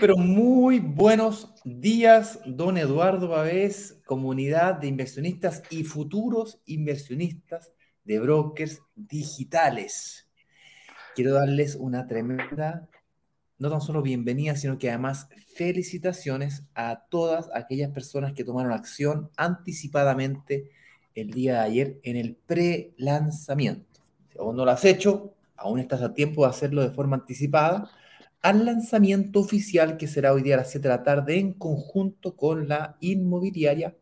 Pero muy buenos días, don Eduardo Babés, comunidad de inversionistas y futuros inversionistas de brokers digitales. Quiero darles una tremenda, no tan solo bienvenida, sino que además felicitaciones a todas aquellas personas que tomaron acción anticipadamente el día de ayer en el pre-lanzamiento. Si aún no lo has hecho, aún estás a tiempo de hacerlo de forma anticipada al lanzamiento oficial que será hoy día a las 7 de la tarde en conjunto con la inmobiliaria,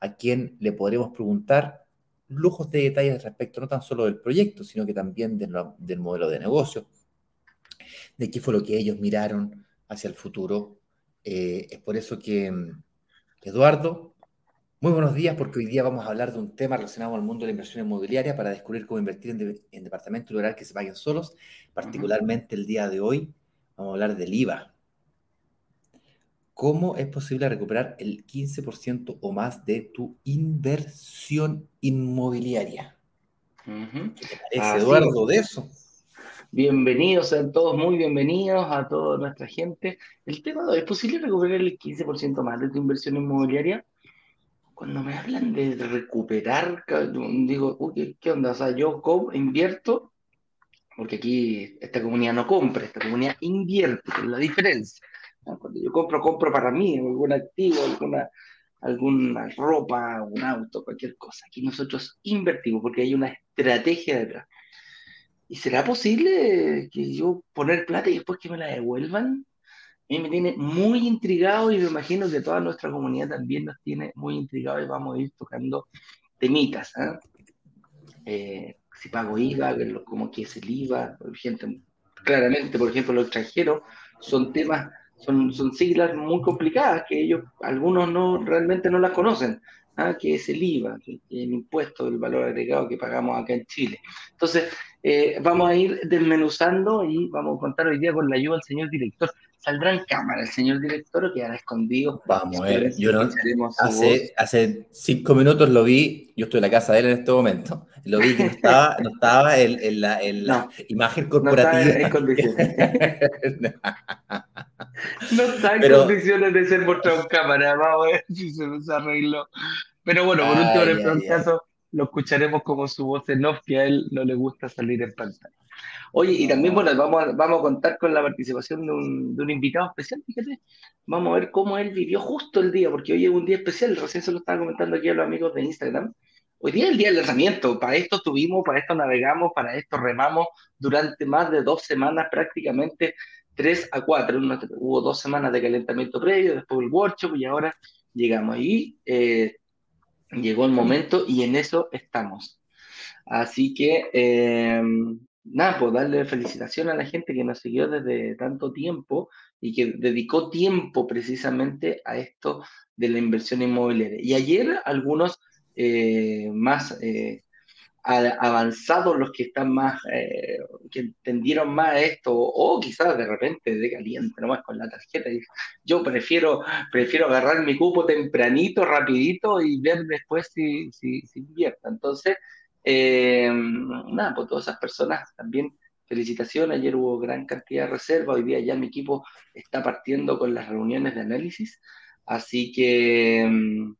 a quien le podremos preguntar lujos de detalles respecto no tan solo del proyecto, sino que también del modelo de negocio, de qué fue lo que ellos miraron hacia el futuro. Eh, es por eso que, Eduardo, muy buenos días, porque hoy día vamos a hablar de un tema relacionado al mundo de la inversión inmobiliaria para descubrir cómo invertir en, en departamentos y lograr que se paguen solos, particularmente el día de hoy Vamos a hablar del IVA. ¿Cómo es posible recuperar el 15% o más de tu inversión inmobiliaria? ¿Qué te parece, Eduardo, de eso? Bienvenidos, sean todos muy bienvenidos a toda nuestra gente. El tema es posible recuperar el 15% más de tu inversión inmobiliaria. Cuando me hablan de recuperar, digo, uy, ¿qué onda? O sea, yo invierto porque aquí esta comunidad no compra, esta comunidad invierte, que es la diferencia. Cuando yo compro, compro para mí, algún activo, alguna, alguna ropa, un auto, cualquier cosa. Aquí nosotros invertimos porque hay una estrategia detrás. ¿Y será posible que yo poner plata y después que me la devuelvan? A mí me tiene muy intrigado y me imagino que toda nuestra comunidad también nos tiene muy intrigado y vamos a ir tocando temitas. ¿eh? eh si pago IVA, como que es el IVA, gente, claramente, por ejemplo, los extranjeros son temas, son, son siglas muy complicadas que ellos, algunos no realmente no las conocen, ¿ah? que es el IVA, el impuesto del valor agregado que pagamos acá en Chile. Entonces, eh, vamos a ir desmenuzando y vamos a contar hoy día con la ayuda del señor director. ¿Saldrá en cámara el señor director o quedará escondido? Vamos ver, yo no, hace, hace cinco minutos lo vi, yo estoy en la casa de él en este momento, lo vi que no estaba, no estaba en, la, imagen corporativa. No está en condiciones. no está en condiciones de ser mostrado en cámara, vamos a ver si se nos arregló. Pero bueno, por último, en el lo escucharemos como su voz en off, que a él no le gusta salir en pantalla. Oye, y también, bueno, vamos a, vamos a contar con la participación de un, de un invitado especial, fíjate. Vamos a ver cómo él vivió justo el día, porque hoy es un día especial, recién se lo estaba comentando aquí a los amigos de Instagram. Hoy día es el día del lanzamiento, para esto estuvimos, para esto navegamos, para esto remamos durante más de dos semanas, prácticamente tres a cuatro. hubo dos semanas de calentamiento previo, después el workshop y ahora llegamos. ahí. Eh, llegó el momento y en eso estamos. Así que, eh, nada, pues darle felicitación a la gente que nos siguió desde tanto tiempo y que dedicó tiempo precisamente a esto de la inversión inmobiliaria. Y ayer algunos eh, más eh, avanzados, los que están más, eh, que entendieron más esto, o quizás de repente de caliente nomás con la tarjeta. Yo prefiero, prefiero agarrar mi cupo tempranito, rapidito y ver después si, si, si invierta. Entonces, eh, nada, pues todas esas personas también felicitaciones. Ayer hubo gran cantidad de reserva, hoy día ya mi equipo está partiendo con las reuniones de análisis. Así que, mm,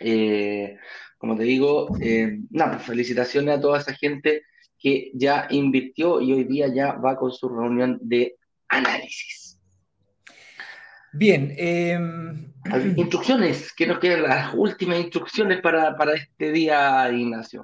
eh, como te digo, eh, nada, pues, felicitaciones a toda esa gente que ya invirtió y hoy día ya va con su reunión de análisis. Bien. Em, instrucciones, ¿qué nos quedan las últimas instrucciones para, este día, Ignacio?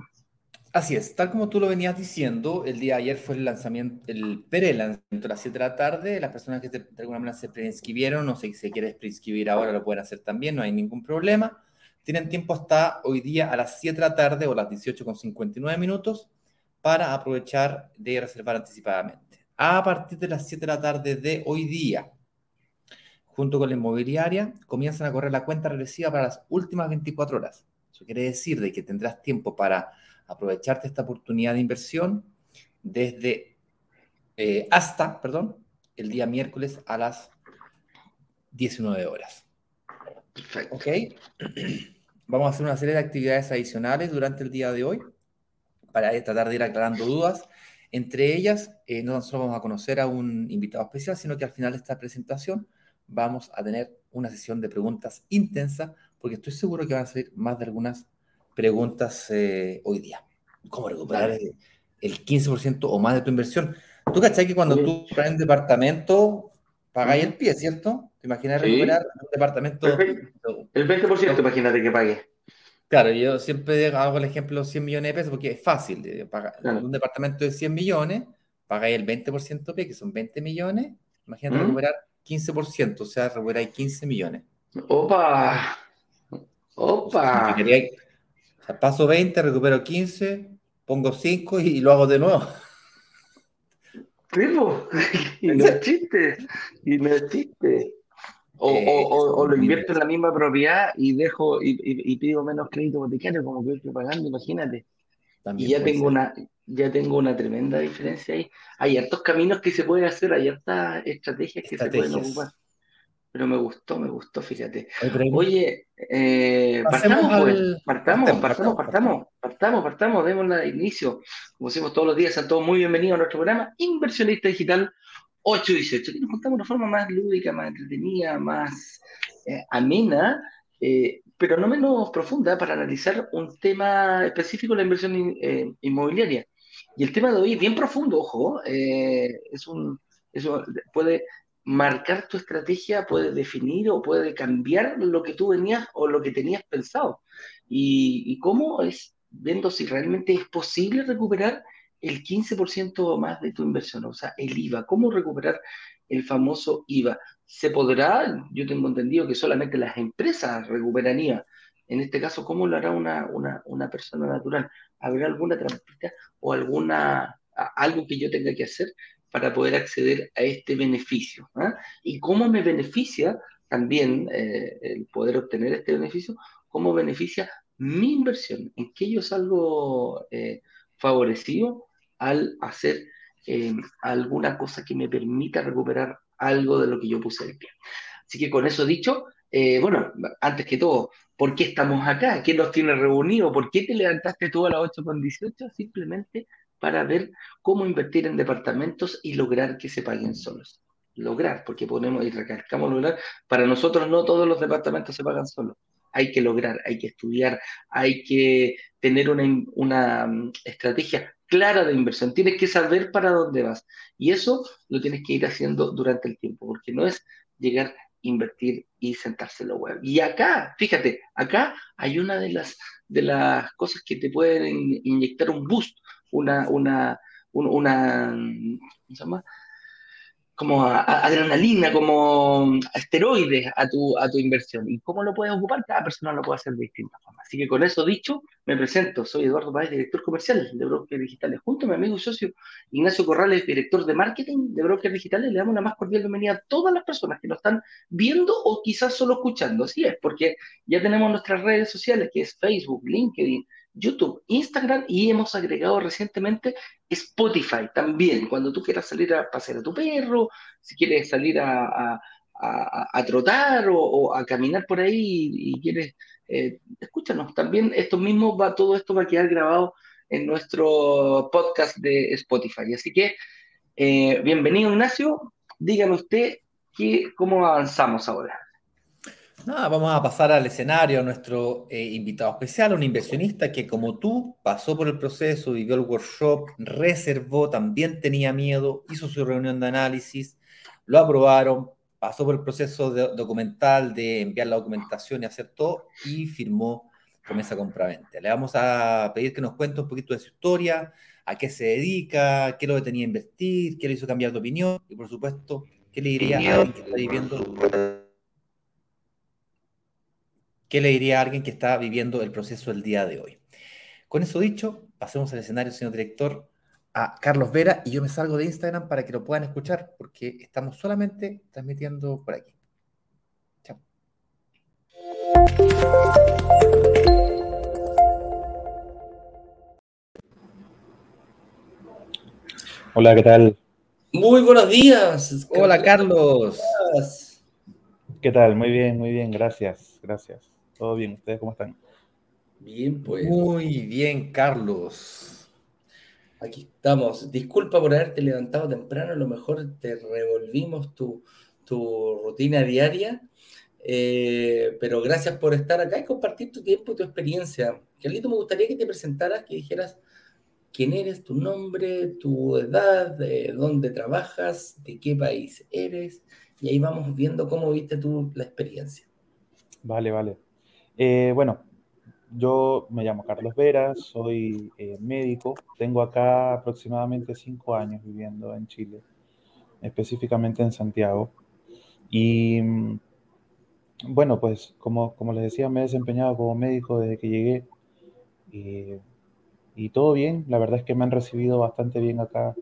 Así es, tal como tú lo venías diciendo, el día de ayer fue el lanzamiento, el pre-lanzamiento a las 7 de la tarde. Las personas que de alguna manera se preinscribieron o si se quieren preinscribir ahora lo pueden hacer también, no hay ningún problema. Tienen tiempo hasta hoy día a las 7 de la tarde o las 18.59 minutos para aprovechar de reservar anticipadamente. A partir de las 7 de la tarde de hoy día, junto con la inmobiliaria, comienzan a correr la cuenta regresiva para las últimas 24 horas. Eso quiere decir de que tendrás tiempo para aprovecharte esta oportunidad de inversión desde eh, hasta, perdón, el día miércoles a las 19 horas. Perfecto. ¿Ok? Vamos a hacer una serie de actividades adicionales durante el día de hoy para tratar de ir aclarando dudas. Entre ellas, eh, no solo vamos a conocer a un invitado especial, sino que al final de esta presentación vamos a tener una sesión de preguntas intensa, porque estoy seguro que van a salir más de algunas preguntas eh, hoy día. ¿Cómo recuperar el 15% o más de tu inversión? Tú cachai que cuando tú compras un departamento, pagáis el pie, ¿cierto? ¿Te imaginas recuperar un departamento? El 20% imagínate que pague. Claro, yo siempre hago el ejemplo 100 millones de pesos porque es fácil. Pagar. Un departamento de 100 millones, pagáis el 20% pie, que son 20 millones. Imagínate recuperar 15%, o sea, recuperáis 15 millones. ¡Opa! ¡Opa! o sea, paso 20, recupero 15, pongo 5 y, lo hago de nuevo. Primo, y no es chiste, y no es chiste. O, eh, o, lo invierto en la misma propiedad y dejo y, y, pido menos crédito hipotecario como que estoy pagando, imagínate. y ya tengo una ya tengo una tremenda diferencia ahí. Hay hartos caminos que se pueden hacer, hay hartas estrategias que se pueden ocupar. Pero me gustó, me gustó, fíjate. Oye, eh, partamos, pues, partamos, partamos, partamos, partamos, partamos, démosle inicio. Como decimos todos los días, a todos muy bienvenidos a nuestro programa Inversionista Digital 818, que nos contamos de una forma más lúdica, más entretenida, más eh, amena, eh, pero no menos profunda para analizar un tema específico de la inversión eh, inmobiliaria. Y el tema de hoy es bien profundo, ojo, es un, eso puede marcar tu estrategia, puede definir o puede cambiar lo que tú venías o lo que tenías pensado. Y, y cómo es, viendo si realmente es posible recuperar el 15% o más de tu inversión, o sea, el IVA. ¿Cómo recuperar el famoso IVA? ¿Se podrá? Yo tengo entendido que solamente las empresas recuperan IVA. En este caso, ¿cómo lo hará una, una, persona natural? ¿Habrá alguna trampita o alguna, algo que yo tenga que hacer para poder acceder a este beneficio? ¿ah? ¿Y cómo me beneficia también eh, el poder obtener este beneficio? ¿Cómo beneficia mi inversión? ¿En qué yo salgo eh, favorecido al hacer eh, alguna cosa que me permita recuperar algo de lo que yo puse de pie. Así que con eso dicho, eh, bueno, antes que todo, ¿por qué estamos acá? ¿Qué nos tiene reunidos? ¿Por qué te levantaste tú a las 8.18? Simplemente para ver cómo invertir en departamentos y lograr que se paguen solos. Lograr, porque ponemos y recalcamos lograr. Para nosotros no todos los departamentos se pagan solos. Hay que lograr, hay que estudiar, hay que tener una, una mm, estrategia clara de inversión, tienes que saber para dónde vas. Y eso lo tienes que ir haciendo durante el tiempo, porque no es llegar, invertir y sentarse en la web. Y acá, fíjate, acá hay una de las, de las cosas que te pueden inyectar un boost, una, una, una, ¿cómo se llama? Como adrenalina, como esteroides a tu, a tu inversión. ¿Y cómo lo puedes ocupar? Cada persona lo puede hacer de distintas formas. Así que con eso dicho, me presento. Soy Eduardo Páez, director comercial de Brokers Digitales. Junto a mi amigo y socio Ignacio Corrales, director de marketing de Brokers Digitales, le damos una más cordial bienvenida a todas las personas que nos están viendo o quizás solo escuchando. Así es, porque ya tenemos nuestras redes sociales, que es Facebook, LinkedIn, YouTube, Instagram y hemos agregado recientemente Spotify también. Cuando tú quieras salir a pasear a tu perro, si quieres salir a, trotar o, a caminar por ahí y, quieres, eh, escúchanos. También esto mismo va, todo esto va a quedar grabado en nuestro podcast de Spotify. Así que, eh, bienvenido Ignacio. Dígame usted que, cómo avanzamos ahora. Nada, vamos a pasar al escenario a nuestro eh, invitado especial, un inversionista que como tú pasó por el proceso, vivió el workshop, reservó, también tenía miedo, hizo su reunión de análisis, lo aprobaron, pasó por el proceso documental de enviar la documentación y hacer todo y firmó promesa compraventa. Le vamos a pedir que nos cuente un poquito de su historia, a qué se dedica, qué lo detenía a invertir, qué le hizo cambiar de opinión y por supuesto, qué le diría a alguien que está viviendo ¿Qué le diría a alguien que está viviendo el proceso el día de hoy? Con eso dicho, pasemos al escenario, señor director, a Carlos Vera y yo me salgo de Instagram para que lo puedan escuchar porque estamos solamente transmitiendo por aquí. Chao. Hola, ¿qué tal? Muy buenos días. Hola, Carlos. ¿Qué tal? Muy bien, muy bien, gracias, gracias. Todo bien, ¿ustedes cómo están? Bien, pues. Muy bien, Carlos. Aquí estamos. Disculpa por haberte levantado temprano, a lo mejor te revolvimos tu, rutina diaria, eh, pero gracias por estar acá y compartir tu tiempo y tu experiencia. Carlito, me gustaría que te presentaras, que dijeras quién eres, tu nombre, tu edad, de dónde trabajas, de qué país eres, y ahí vamos viendo cómo viste tú la experiencia. Vale, vale. Eh, bueno, yo me llamo Carlos Vera, soy eh, médico, tengo acá aproximadamente cinco años viviendo en Chile, específicamente en Santiago. Y mm, bueno, pues como, como les decía, me he desempeñado como médico desde que llegué y, todo bien, la verdad es que me han recibido bastante bien acá,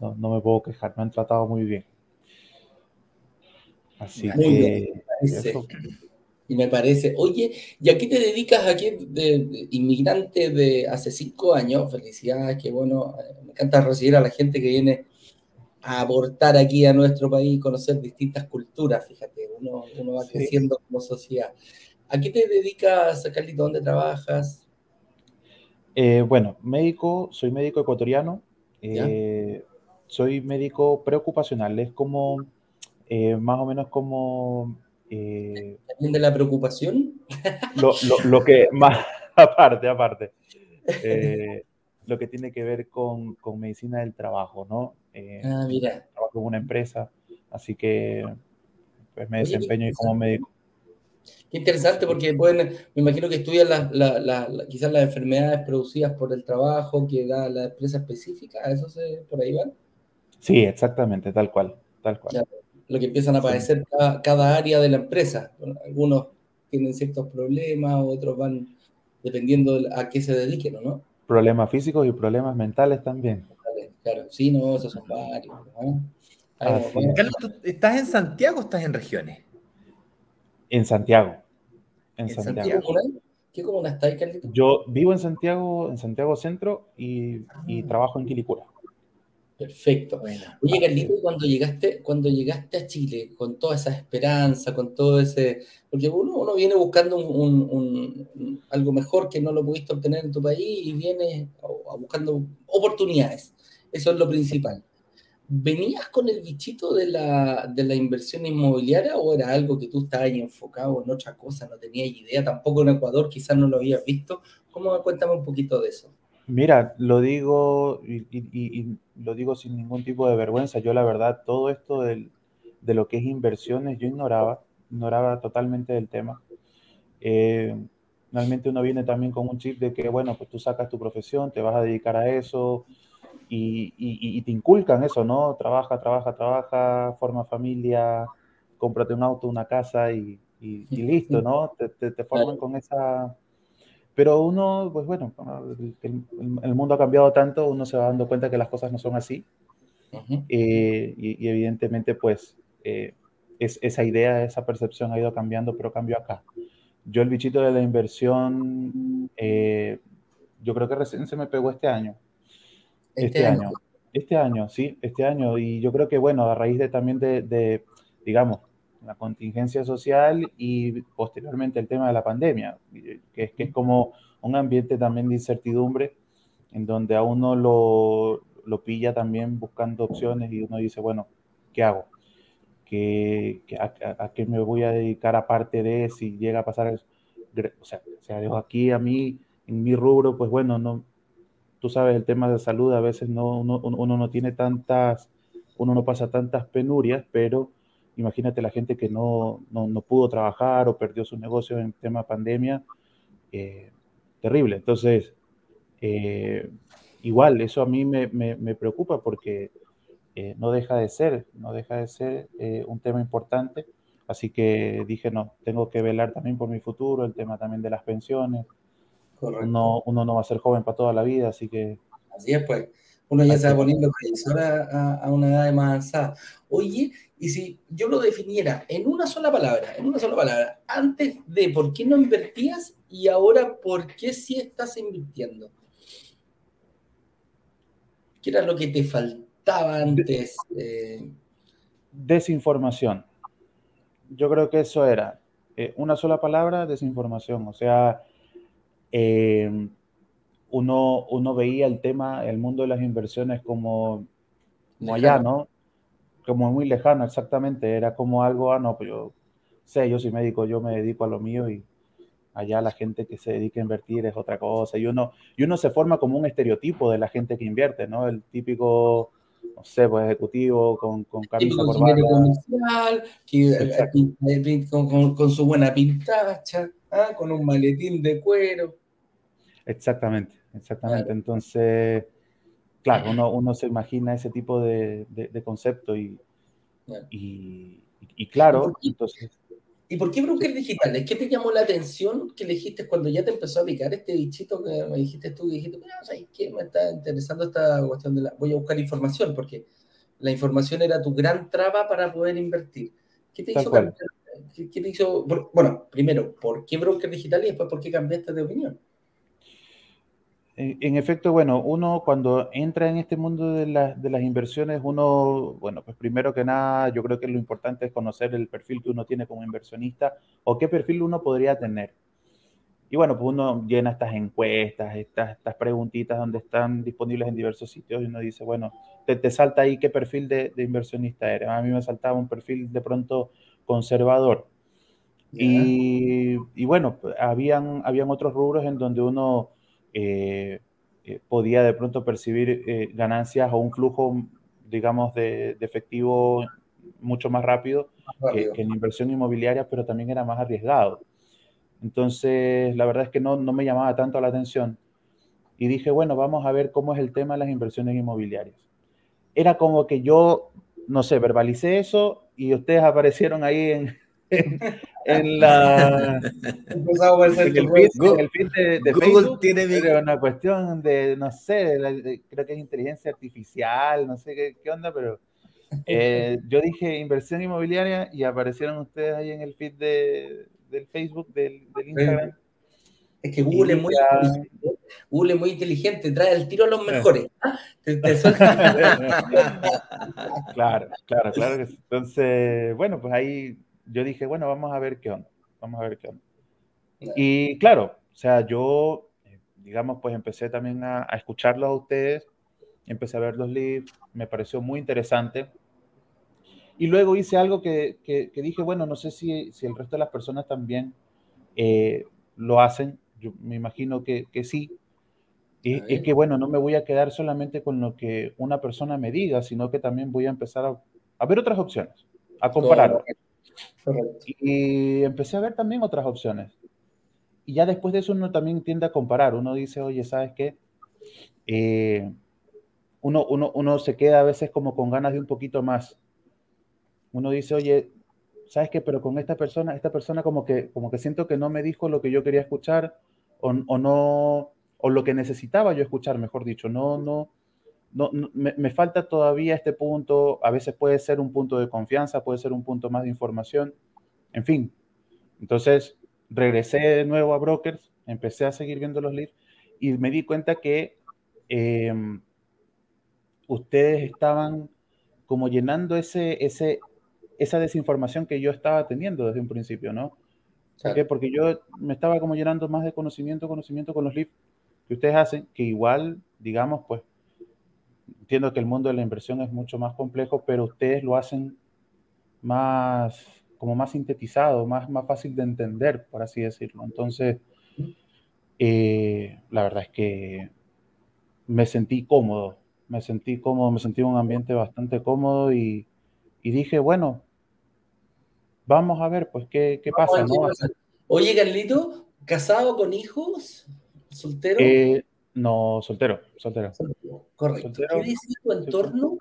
no, me puedo quejar, me han tratado muy bien. Así que... Y me parece, oye, ¿y a qué te dedicas aquí de, inmigrante de hace cinco años? Felicidades, que bueno, eh, me encanta recibir a la gente que viene a aportar aquí a nuestro país, conocer distintas culturas, fíjate, uno, uno va creciendo como sociedad. ¿A qué te dedicas, Carlito? ¿Dónde trabajas? Eh, bueno, médico, soy médico ecuatoriano, eh, soy médico preocupacional, es como, más o menos como eh, ¿También de la preocupación? Lo, que más, aparte, aparte, eh, lo que tiene que ver con, medicina del trabajo, ¿no? Eh, ah, mira. Trabajo en una empresa, así que pues, me desempeño como médico. Qué interesante, porque me imagino que estudian quizás las enfermedades producidas por el trabajo que da la empresa específica, ¿eso se, por ahí van? Sí, exactamente, tal cual, tal cual lo que empiezan a padecer cada, área de la empresa. algunos tienen ciertos problemas, otros van dependiendo a qué se dediquen, ¿no? Problemas físicos y problemas mentales también. Claro, sí, no, esos son varios. Carlos, estás en Santiago o estás en regiones? En Santiago. En, Santiago. ¿Qué comuna está ahí, Carlito? Yo vivo en Santiago, en Santiago Centro y, y ah. trabajo en Quilicura. Perfecto. Oye, Carlito, cuando llegaste, cuando llegaste a Chile, con toda esa esperanza, con todo ese. Porque uno, uno viene buscando un, algo mejor que no lo pudiste obtener en tu país y viene buscando oportunidades. Eso es lo principal. ¿Venías con el bichito de la, de la inversión inmobiliaria o era algo que tú estabas enfocado en otra cosa, no tenías idea? Tampoco en Ecuador, quizás no lo habías visto. ¿Cómo cuéntame un poquito de eso? Mira, lo digo y, lo digo sin ningún tipo de vergüenza. Yo la verdad, todo esto de lo que es inversiones, yo ignoraba, ignoraba totalmente del tema. Eh, normalmente uno viene también con un chip de que, bueno, pues tú sacas tu profesión, te vas a dedicar a eso y, te inculcan eso, ¿no? Trabaja, trabaja, trabaja, forma familia, cómprate un auto, una casa y, listo, ¿no? te forman con esa pero uno, pues bueno, el, mundo ha cambiado tanto, uno se va dando cuenta que las cosas no son así. Eh, y, evidentemente, pues, eh, es, esa idea, esa percepción ha ido cambiando, pero cambió acá. Yo el bichito de la inversión, eh, yo creo que recién se me pegó este año. Este, este año. Este año, sí, este año. Y yo creo que, bueno, a raíz de también de, de digamos, la contingencia social y posteriormente el tema de la pandemia, que es, que es como un ambiente también de incertidumbre en donde a uno lo, lo pilla también buscando opciones y uno dice, bueno, ¿qué hago? ¿Qué, a, qué me voy a dedicar aparte de si llega a pasar eso? O sea, sea, dejo aquí a mí, en mi rubro, pues bueno, no, tú sabes, el tema de salud a veces no, uno, uno no tiene tantas, uno no pasa tantas penurias, pero Imagínate la gente que no, no, pudo trabajar o perdió sus negocios en tema pandemia. Eh, terrible. Entonces, eh, igual, eso a mí me, me, preocupa porque eh, no deja de ser, no deja de ser un tema importante. Así que dije, no, tengo que velar también por mi futuro, el tema también de las pensiones. Uno, uno no va a ser joven para toda la vida, así que... Así es, pues uno ya se va poniendo previsor a, a, una edad más avanzada. Oye, y si yo lo definiera en una sola palabra, en una sola palabra, antes de por qué no invertías y ahora por qué sí estás invirtiendo. ¿Qué era lo que te faltaba antes? Desinformación. Yo creo que eso era eh, una sola palabra, desinformación. O sea, eh, uno, uno veía el tema, el mundo de las inversiones como, como allá, ¿no? Como muy lejano, exactamente. Era como algo, ah, no, pero yo sé, yo soy médico, yo me dedico a lo mío y allá la gente que se dedica a invertir es otra cosa. Y uno, y uno se forma como un estereotipo de la gente que invierte, ¿no? El típico no sé, pues ejecutivo con, con camisa corbata. comercial, que, con, con, su buena pintacha, ¿ah? con un maletín de cuero. Exactamente, exactamente. Entonces, claro, uno, uno, se imagina ese tipo de, de, concepto y, y, y, claro, entonces... ¿Y por qué broker digitales? ¿Qué te llamó la atención que elegiste cuando ya te empezó a picar este bichito que me dijiste tú? Y dijiste, ¿sabes qué? Me está interesando esta cuestión de la... Voy a buscar información porque la información era tu gran traba para poder invertir. ¿Qué te hizo cambiar? ¿Qué, te hizo... Bueno, primero, ¿por qué broker digital y después por qué cambiaste de opinión? En, efecto, bueno, uno cuando entra en este mundo de, de, las inversiones, uno, bueno, pues primero que nada, yo creo que lo importante es conocer el perfil que uno tiene como inversionista o qué perfil uno podría tener. Y bueno, pues uno llena estas encuestas, estas, estas preguntitas donde están disponibles en diversos sitios y uno dice, bueno, te, te salta ahí qué perfil de, de, inversionista eres. A mí me saltaba un perfil de pronto conservador. Y, y, bueno, pues, habían, habían otros rubros en donde uno eh, eh, podía de pronto percibir eh, ganancias o un flujo, digamos, de, efectivo mucho más rápido, Que, en inversión inmobiliaria, pero también era más arriesgado. Entonces, la verdad es que no, no me llamaba tanto la atención. Y dije, bueno, vamos a ver cómo es el tema de las inversiones inmobiliarias. Era como que yo, no sé, verbalicé eso y ustedes aparecieron ahí en, en, la en el feed, de, de Facebook tiene una cuestión de no sé creo que es inteligencia artificial no sé qué, qué onda pero eh, yo dije inversión inmobiliaria y aparecieron ustedes ahí en el feed de, del Facebook del, del Instagram es que Google es, muy Google es muy inteligente, trae el tiro a los mejores. ¿ah? claro, claro, claro. Entonces, bueno, pues ahí yo dije, bueno, vamos a ver qué onda, vamos a ver qué onda. Y claro, o sea, yo, digamos, pues empecé también a, a escucharlos a ustedes, empecé a ver los leads, me pareció muy interesante. Y luego hice algo que, que, dije, bueno, no sé si, si, el resto de las personas también eh, lo hacen, yo me imagino que, que sí. Y, es que, bueno, no me voy a quedar solamente con lo que una persona me diga, sino que también voy a empezar a, a ver otras opciones, a comparar. Y empecé a ver también otras opciones. Y ya después de eso uno también tiende a comparar. Uno dice, oye, ¿sabes qué? Eh, uno, uno, uno se queda a veces como con ganas de un poquito más. Uno dice, oye, ¿sabes qué? Pero con esta persona, esta persona como que, como que siento que no me dijo lo que yo quería escuchar o, o no, o lo que necesitaba yo escuchar, mejor dicho. No, no, no, me, falta todavía este punto, a veces puede ser un punto de confianza, puede ser un punto más de información, en fin. Entonces, regresé de nuevo a Brokers, empecé a seguir viendo los leads y me di cuenta que em, ustedes estaban como llenando ese, ese, esa desinformación que yo estaba teniendo desde un principio, ¿no? Porque yo me estaba como llenando más de conocimiento, conocimiento con los leads que ustedes hacen, que igual, digamos, pues entiendo que el mundo de la inversión es mucho más complejo, pero ustedes lo hacen más, como más sintetizado, más, más fácil de entender, por así decirlo. Entonces, eh, la verdad es que me sentí cómodo, me sentí cómodo, me sentí en un ambiente bastante cómodo y, dije, bueno, vamos a ver, pues, qué, qué pasa. Oye, Carlito, ¿casado con hijos? ¿Soltero? Eh, no, soltero, soltero. Correcto. ¿Qué decía tu entorno?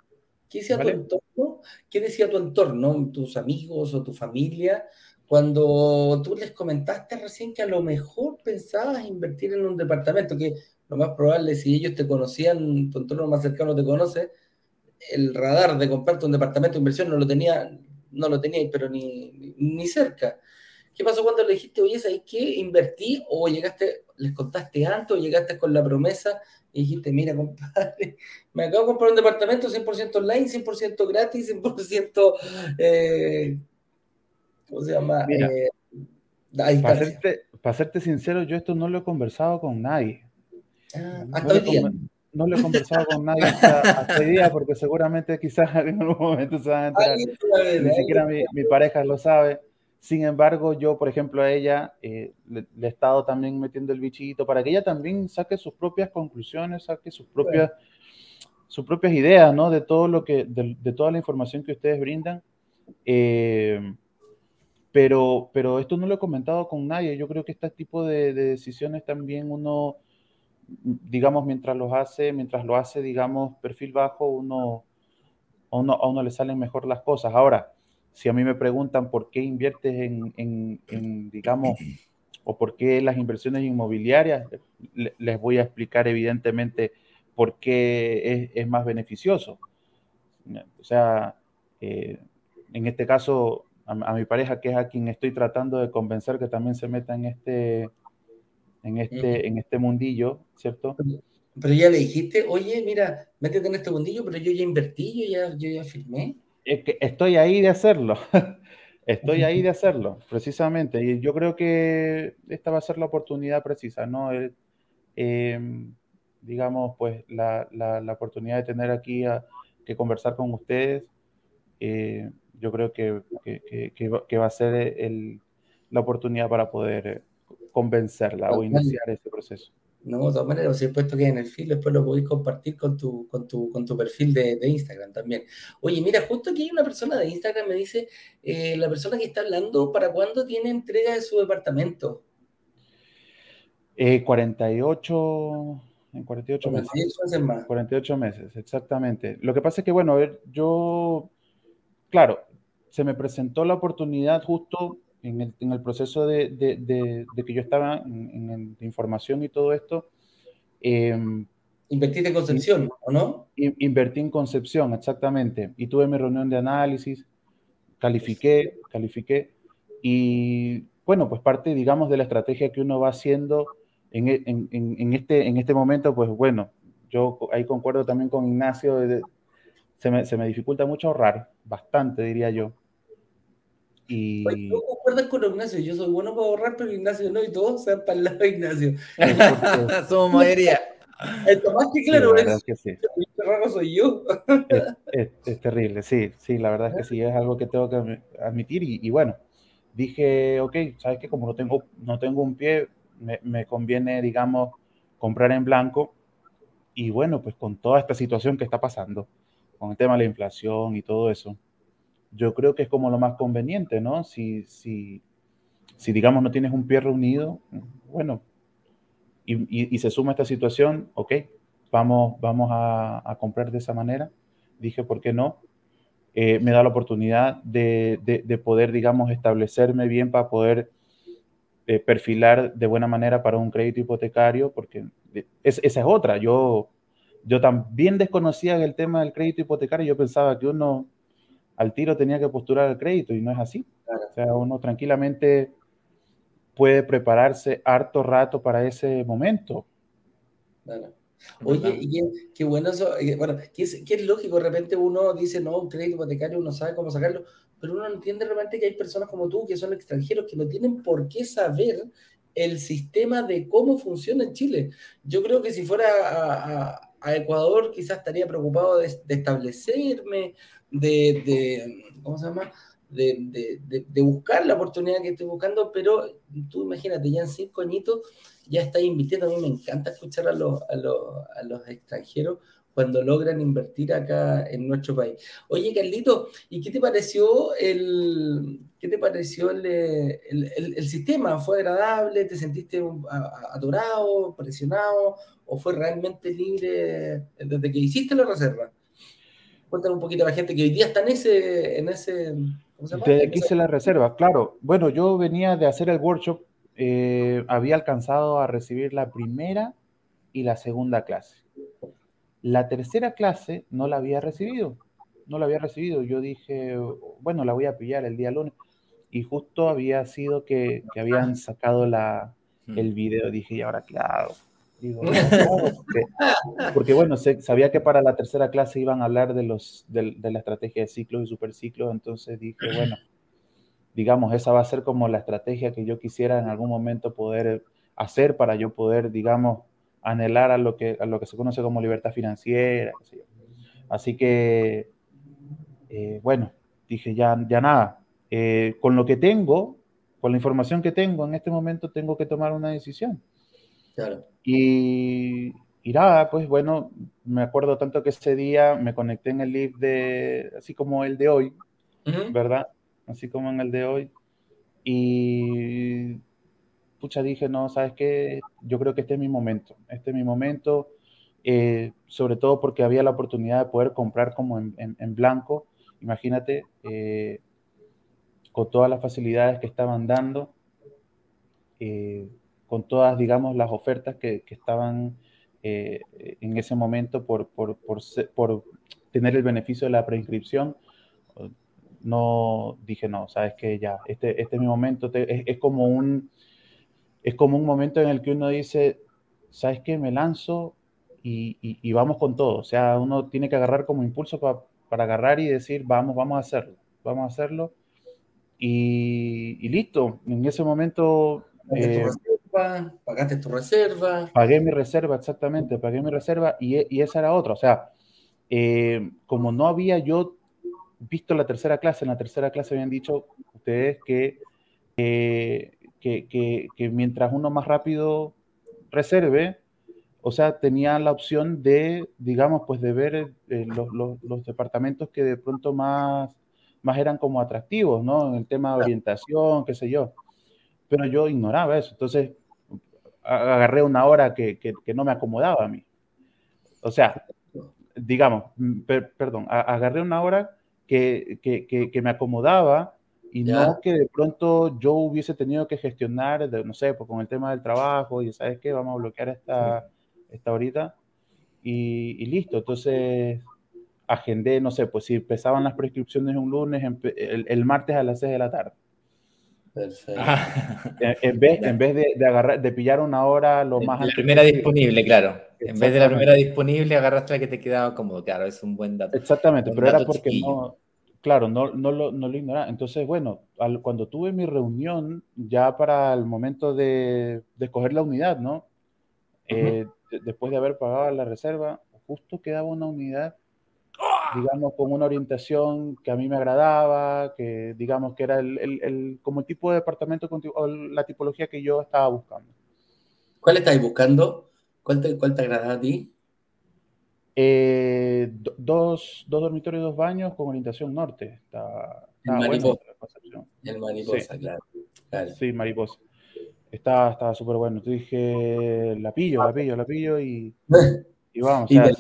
¿Qué decía tu entorno? ¿Qué decía tu entorno, tus amigos o tu familia, cuando tú les comentaste recién que a lo mejor pensabas invertir en un departamento, que lo más probable, si ellos te conocían, tu entorno más cercano te conoce, el radar de comprarte un departamento de inversión no lo tenía, no lo tenía, pero ni, ni cerca. ¿Qué pasó cuando le dijiste, oye, ¿sabes qué? Invertí o llegaste, les contaste antes o llegaste con la promesa y dijiste, mira, compadre, me acabo de comprar un departamento 100% online, 100% gratis, 100%, eh, ¿cómo se llama? Eh, para, serte, para, serte, sincero, yo esto no lo he conversado con nadie. Ah, hasta hoy día no lo he conversado con nadie hasta, hoy día porque seguramente quizás en algún momento se van a enterar. Ni siquiera mi, mi, pareja lo sabe. Sin embargo, yo, por ejemplo, a ella eh, le, he estado también metiendo el bichito para que ella también saque sus propias conclusiones, saque sus propias, sus propias ideas, ¿no? De todo lo que, de, toda la información que ustedes brindan. Eh, pero, pero esto no lo he comentado con nadie. Yo creo que este tipo de, de decisiones también uno digamos, mientras los hace, mientras lo hace, digamos, perfil bajo, uno, a, uno, a uno le salen mejor las cosas. Ahora, si a mí me preguntan por qué inviertes en, en, digamos, o por qué las inversiones inmobiliarias, les voy a explicar evidentemente por qué es, es más beneficioso. O sea, eh, en este caso, a, a, mi pareja, que es a quien estoy tratando de convencer que también se meta en este, en este, en este mundillo, ¿cierto? Pero, ya le dijiste, oye, mira, métete en este mundillo, pero yo ya invertí, yo ya, yo ya firmé. Estoy ahí de hacerlo. Estoy ahí de hacerlo, precisamente. Y yo creo que esta va a ser la oportunidad precisa, ¿no? Em, digamos, pues la, la, la, oportunidad de tener aquí a, que conversar con ustedes, eh, yo creo que, que, que, va, a ser el, la oportunidad para poder convencerla o iniciar ese proceso. No, de todas maneras, si he puesto que en el feed, después lo podéis compartir con tu, con tu, con tu perfil de, de, Instagram también. Oye, mira, justo aquí hay una persona de Instagram, me dice, eh, la persona que está hablando, ¿para cuándo tiene entrega de su departamento? Eh, 48, en 48 meses. Más. 48 meses, exactamente. Lo que pasa es que, bueno, a ver, yo, claro, se me presentó la oportunidad justo en el, en el proceso de, de, de, que yo estaba en, en, información y todo esto. Eh, ¿Invertiste en Concepción o no? Invertí en Concepción, exactamente. Y tuve mi reunión de análisis, califiqué, califiqué. Y bueno, pues parte, digamos, de la estrategia que uno va haciendo en, en, en este, en este momento, pues bueno, yo ahí concuerdo también con Ignacio, se me, se me dificulta mucho ahorrar, bastante diría yo. Y... Oye, ¿tú concuerdas con Ignacio? Yo soy bueno para ahorrar, pero Ignacio no, y todos se van para el lado de Ignacio. Somos mayoría. Esto más que claro es, que sí. raro soy yo. Es, es, terrible, sí, sí, la verdad es que sí, es algo que tengo que admitir y, y bueno, dije, ok, sabes que como no tengo, no tengo un pie, me, me, conviene, digamos, comprar en blanco y bueno, pues con toda esta situación que está pasando, con el tema de la inflación y todo eso, yo creo que es como lo más conveniente, ¿no? Si, si, si digamos no tienes un pie reunido, bueno, y, y, se suma esta situación, ok, vamos, vamos a, a, comprar de esa manera. Dije, ¿por qué no? Eh, me da la oportunidad de, de, de, poder, digamos, establecerme bien para poder eh, perfilar de buena manera para un crédito hipotecario, porque es, esa es otra. Yo, yo también desconocía el tema del crédito hipotecario, yo pensaba que uno al tiro tenía que postular el crédito y no es así. O sea, uno tranquilamente puede prepararse harto rato para ese momento. Claro. Oye, y qué, bueno eso, eh, bueno, que es, que es, lógico, de repente uno dice, no, un crédito hipotecario, uno sabe cómo sacarlo, pero uno no entiende realmente que hay personas como tú, que son extranjeros, que no tienen por qué saber el sistema de cómo funciona en Chile. Yo creo que si fuera a, a, Ecuador, quizás estaría preocupado de, de establecerme, de, ¿cómo se llama? De, de, de, buscar la oportunidad que estoy buscando, pero tú imagínate, ya en cinco añitos ya está invirtiendo. A mí me encanta escuchar a los, a los, a los extranjeros cuando logran invertir acá en nuestro país. Oye, Carlito, ¿y qué te pareció el, qué te pareció el, el, el sistema? ¿Fue agradable? ¿Te sentiste atorado, presionado? ¿O fue realmente libre desde que hiciste la reserva? Cuéntale un poquito a la gente que hoy día está en ese... En ese ¿cómo se llama? De aquí se la reserva, claro. Bueno, yo venía de hacer el workshop, eh, había alcanzado a recibir la primera y la segunda clase. La tercera clase no la había recibido, no la había recibido. Yo dije, bueno, la voy a pillar el día lunes. Y justo había sido que, que habían sacado la, hmm. el video. Dije, ¿y ahora qué Digo, porque, porque, bueno, se, sabía que para la tercera clase iban a hablar de, los, de, de la estrategia de ciclos y superciclos, entonces dije, bueno, digamos, esa va a ser como la estrategia que yo quisiera en algún momento poder hacer para yo poder, digamos, anhelar a lo que, a lo que se conoce como libertad financiera. Así que, eh, bueno, dije, ya, ya nada, eh, con lo que tengo, con la información que tengo en este momento, tengo que tomar una decisión. Claro. Y, y nada, pues bueno, me acuerdo tanto que ese día me conecté en el live de, así como el de hoy, ¿verdad? Así como en el de hoy. Y pucha, dije, no, ¿sabes qué? Yo creo que este es mi momento, este es mi momento, eh, sobre todo porque había la oportunidad de poder comprar como en, en, blanco, imagínate, eh, con todas las facilidades que estaban dando, eh, con todas, digamos, las ofertas que, que estaban en ese momento por, por, por, por, tener el beneficio de la preinscripción, no dije, no, sabes que ya, este, este es mi momento, es, es, como un, es como un momento en el que uno dice, sabes que me lanzo y, y, vamos con todo, o sea, uno tiene que agarrar como impulso para agarrar y decir, vamos, vamos a hacerlo, vamos a hacerlo. Y, y listo, en ese momento... Eh, pagaste tu reserva. Pagué mi reserva, exactamente, pagué mi reserva y, y esa era otra, o sea, eh, como no había yo visto la tercera clase, en la tercera clase habían dicho ustedes que, que, que, mientras uno más rápido reserve, o sea, tenía la opción de, digamos, pues de ver eh, los, los, los, departamentos que de pronto más, más eran como atractivos, ¿no? En el tema de orientación, qué sé yo. Pero yo ignoraba eso. Entonces, agarré una hora que, que, que no me acomodaba a mí. O sea, digamos, perdón, agarré una hora que, que, que me acomodaba y no que de pronto yo hubiese tenido que gestionar, no sé, pues con el tema del trabajo y sabes qué, vamos a bloquear esta, esta horita y, y, listo. Entonces agendé, no sé, pues si empezaban las prescripciones un lunes, el, el martes a las 6 de la tarde. Perfecto. En, vez, en vez de, de, agarrar, de pillar una hora lo más... La primera disponible, claro. En vez de la primera disponible, agarraste la que te quedaba cómodo. Claro, es un buen dato. Exactamente, pero era porque no, claro, no, no, lo, no lo ignoraba. Entonces, bueno, al, cuando tuve mi reunión, ya para el momento de, de escoger la unidad, ¿no? Eh, después de haber pagado la reserva, justo quedaba una unidad digamos, con una orientación que a mí me agradaba, que digamos que era el, el, como el tipo de departamento, o la tipología que yo estaba buscando. ¿Cuál estáis buscando? ¿Cuál te, cuál te agrada a ti? Eh, dos, dos dormitorios y dos baños con orientación norte. Está, está el mariposa. el mariposa, sí. claro, claro, Sí, mariposa. Estaba súper bueno. Te dije, la pillo, la pillo, la pillo y, y vamos. O sea,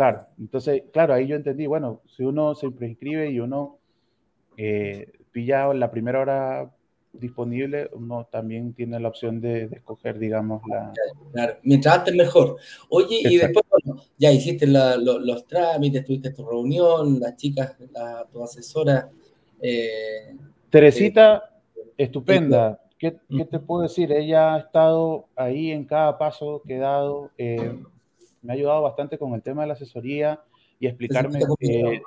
Claro, entonces, claro, ahí yo entendí, bueno, si uno se inscribe y uno eh, pilla la primera hora disponible, uno también tiene la opción de, de escoger, digamos, la... Claro, mientras antes mejor. Oye, Exacto. y después, bueno, ya hiciste la, lo, los trámites, tuviste tu reunión, las chicas, la, tu asesora... Eh, Teresita, eh, estupenda. ¿Qué, ¿Qué, te puedo decir? Ella ha estado ahí en cada paso que he dado. Eh, me ha ayudado bastante con el tema de la asesoría y explicarme, eh,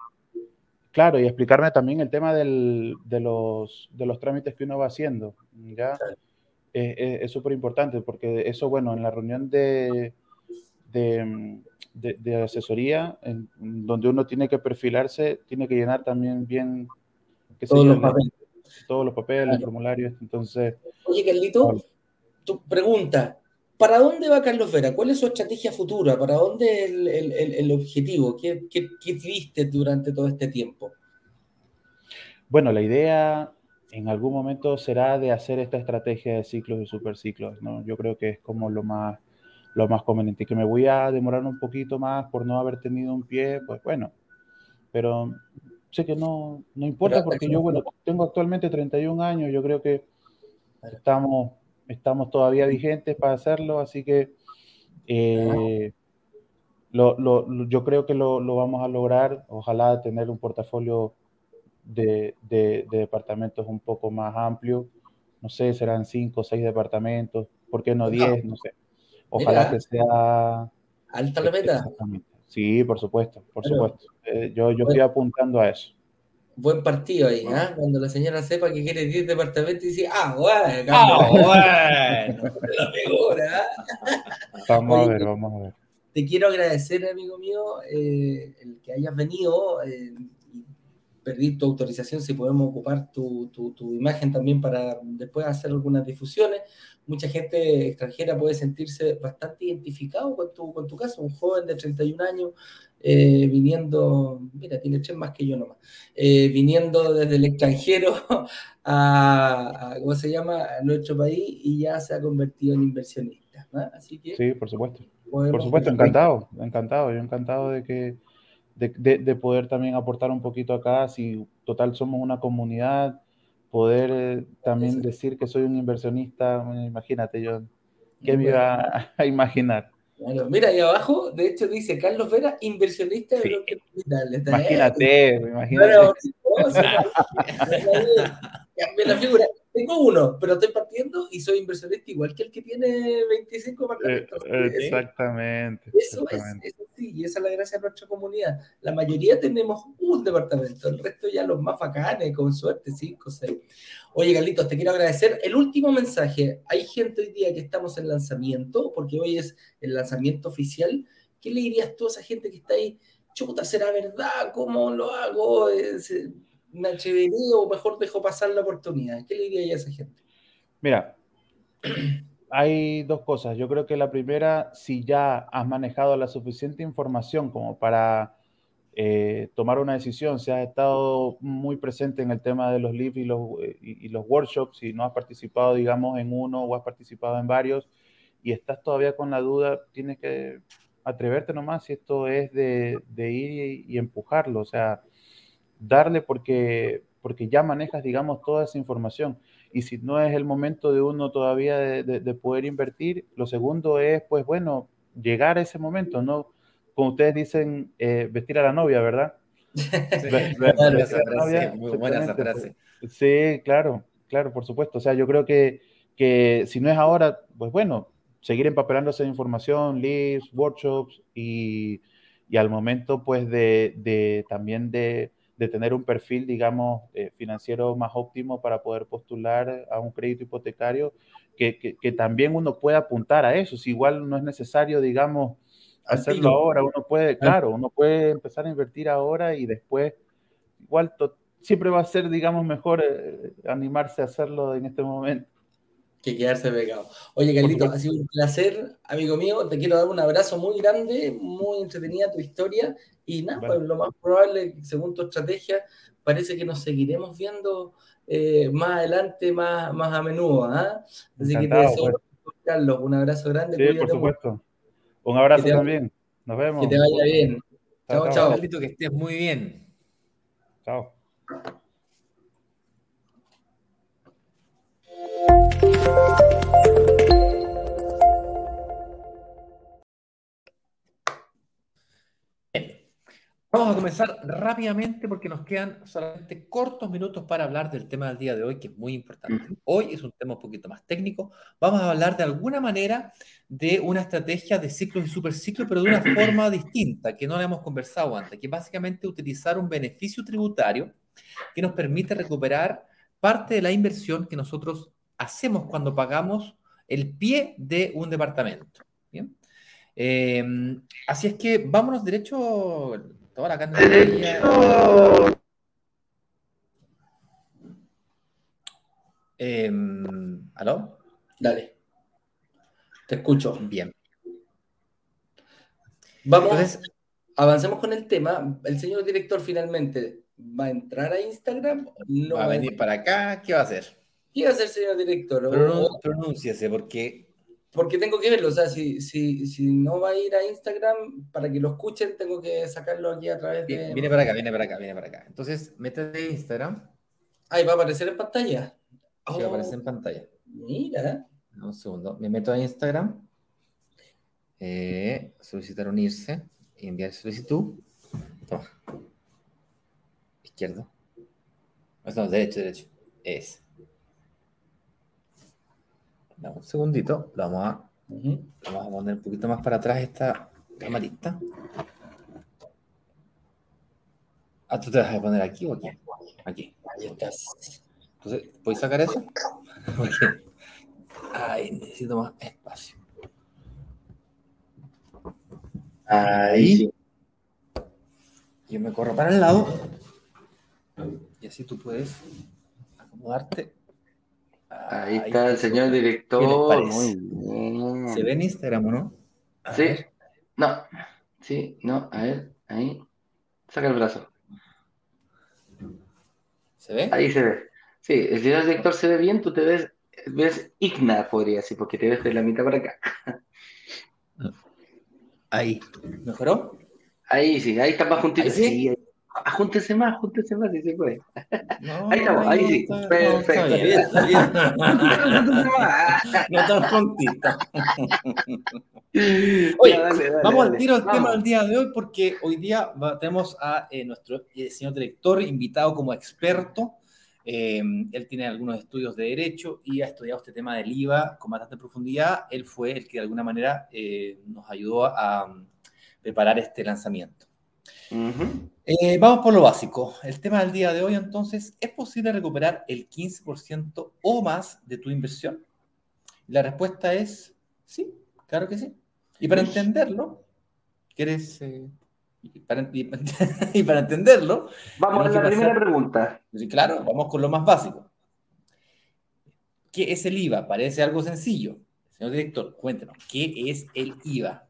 claro, y explicarme también el tema del, de, los, de los trámites que uno va haciendo, ¿ya? Eh, es súper importante porque eso, bueno, en la reunión de, de, de, de asesoría, en, donde uno tiene que perfilarse, tiene que llenar también bien, sé todos, los papeles. todos los papeles, claro. formularios, entonces... Oye, Carlito, tu pregunta, ¿Para dónde va Carlos Vera? ¿Cuál es su estrategia futura? ¿Para dónde es el, el, el, objetivo? ¿Qué, ¿Qué, qué, viste durante todo este tiempo? Bueno, la idea en algún momento será de hacer esta estrategia de ciclos y superciclos, ¿no? Yo creo que es como lo más, lo más conveniente. Que me voy a demorar un poquito más por no haber tenido un pie, pues bueno, pero sé que no, no importa porque yo, bueno, tengo actualmente 31 años, yo creo que estamos estamos todavía vigentes para hacerlo, así que eh, lo, lo, yo creo que lo, lo, vamos a lograr. Ojalá tener un portafolio de, de, de, departamentos un poco más amplio. No sé, serán cinco o seis departamentos, ¿por qué no diez? No sé. Ojalá Mira, que sea... Alta la meta. Sí, por supuesto, por supuesto. Eh, yo, yo estoy apuntando a eso. Buen partido ahí, ¿ah? Cuando la señora sepa que quiere 10 departamentos y dice, ah, bueno, ah, bueno. la figura, ¿ah? Vamos a ver, vamos a ver. Te quiero agradecer, amigo mío, eh, el que hayas venido. Eh, pedir tu autorización si podemos ocupar tu, tu, imagen también para después hacer algunas difusiones. Mucha gente extranjera puede sentirse bastante identificado con tu, con tu caso, un joven de 31 años eh, viniendo, mira, tiene tres más que yo nomás, eh, viniendo desde el extranjero a, ¿cómo se llama?, a nuestro país y ya se ha convertido en inversionista. Así que... Sí, por supuesto. Por supuesto, encantado, encantado, yo encantado de que de, poder también aportar un poquito acá, si total somos una comunidad, poder eh, también decir que soy un inversionista, imagínate yo, ¿qué me iba a, imaginar? Bueno, mira, ahí abajo, de hecho dice Carlos Vera, inversionista de sí. Imagínate, imagínate. la figura. Tengo uno, pero estoy partiendo y soy inversionista igual que el que tiene 25 apartamentos. Eh, exactamente. Eso es, eso sí, y esa es la gracia de nuestra comunidad. La mayoría tenemos un departamento, el resto ya los más bacanes, con suerte, 5 o 6. Oye, Carlitos, te quiero agradecer. El último mensaje. Hay gente hoy día que estamos en lanzamiento, porque hoy es el lanzamiento oficial. ¿Qué le dirías tú a esa gente que está ahí? Chuta, ¿será verdad? ¿Cómo lo hago? Me atrevería o mejor dejo pasar la oportunidad? ¿Qué le diría a esa gente? Mira, hay dos cosas. Yo creo que la primera, si ya has manejado la suficiente información como para eh, tomar una decisión, si has estado muy presente en el tema de los lives y los, eh, y, los workshops, si no has participado, digamos, en uno o has participado en varios y estás todavía con la duda, tienes que atreverte nomás si esto es de, ir y, y empujarlo. O sea, darle porque, porque ya manejas, digamos, toda esa información. Y si no es el momento de uno todavía de, poder invertir, lo segundo es, pues bueno, llegar a ese momento, ¿no? Como ustedes dicen, eh, vestir a la novia, ¿verdad? muy buena esa frase. Sí, claro, claro, por supuesto. O sea, yo creo que, que si no es ahora, pues bueno, seguir empapelándose de información, leads, workshops y, y al momento, pues, de, de también de, de tener un perfil, digamos, eh, financiero más óptimo para poder postular a un crédito hipotecario, que, que, también uno puede apuntar a eso. Si igual no es necesario, digamos, hacerlo ahora, uno puede, claro, uno puede empezar a invertir ahora y después, igual siempre va a ser, digamos, mejor eh, animarse a hacerlo en este momento que quedarse pegado. Oye, Carlito, ha sido un placer, amigo mío. Te quiero dar un abrazo muy grande, muy entretenida tu historia. Y nada, pues lo más probable, según tu estrategia, parece que nos seguiremos viendo eh, más adelante, más, más a menudo. ¿ah? Así que te deseo, pues. Carlos, un abrazo grande. Sí, por supuesto. Un abrazo también. Nos vemos. Que te vaya bien. Chao, chao. Carlito, que estés muy bien. Chao. Vamos a comenzar rápidamente porque nos quedan solamente cortos minutos para hablar del tema del día de hoy, que es muy importante. Hoy es un tema un poquito más técnico. Vamos a hablar de alguna manera de una estrategia de ciclos y superciclos, pero de una forma distinta, que no la hemos conversado antes, que básicamente utilizar un beneficio tributario que nos permite recuperar parte de la inversión que nosotros hacemos cuando pagamos el pie de un departamento. ¿bien? Eh, así es que vámonos derecho Toda la carne em, ¿Aló? Dale. Te escucho. Bien. Vamos, avancemos con el tema. El señor director finalmente va a entrar a Instagram. va a venir para acá. ¿Qué va a hacer? ¿Qué va a hacer, señor director? Pronúnciese, porque porque tengo que verlo, o sea, si, si, si, no va a ir a Instagram para que lo escuchen, tengo que sacarlo aquí a través de... Viene para acá, viene para acá, viene para acá. Entonces, métete Instagram. Ahí va a aparecer en pantalla. Sí, va a aparecer en pantalla. Mira. Un segundo, me meto a Instagram. Eh, solicitar unirse, enviar solicitud. Toma. Izquierdo. No, derecho, derecho. Es un segundito, lo vamos, a, vamos a poner un poquito más para atrás esta camarita. Ah, tú te vas a poner aquí o aquí. Aquí. Ahí estás. Entonces, ¿puedes sacar eso? Ay, necesito más espacio. Ahí. Yo me corro para el lado. Y así tú puedes acomodarte. Ahí, está el señor director. Muy bien. ¿Se ve en Instagram no? sí. No. Sí, no. A ver, ahí. Saca el brazo. ¿Se ve? Ahí se ve. Sí, el señor director se ve bien, tú te ves, ves igna, podría decir, porque te ves de la mitad para acá. Ahí. ¿Mejoró? Ahí sí, ahí está más juntito. sí? Ajúntese más, ajúntese más, si se puede. ahí estamos, ahí sí. Perfecto. No, tan juntito. Oye, vamos al tiro al tema del día de hoy, porque hoy día tenemos a eh, nuestro eh, señor director invitado como experto. Eh, él tiene algunos estudios de derecho y ha estudiado este tema del IVA con bastante profundidad. Él fue el que de alguna manera nos ayudó a preparar este lanzamiento. Eh, vamos por lo básico. El tema del día de hoy, entonces, ¿es posible recuperar el 15% o más de tu inversión? La respuesta es sí, claro que sí. Y para entenderlo, ¿quieres...? Eh, y, para, entenderlo... Vamos a la primera pregunta. Sí, claro, vamos con lo más básico. ¿Qué es el IVA? Parece algo sencillo. Señor director, cuéntenos, ¿qué es el IVA?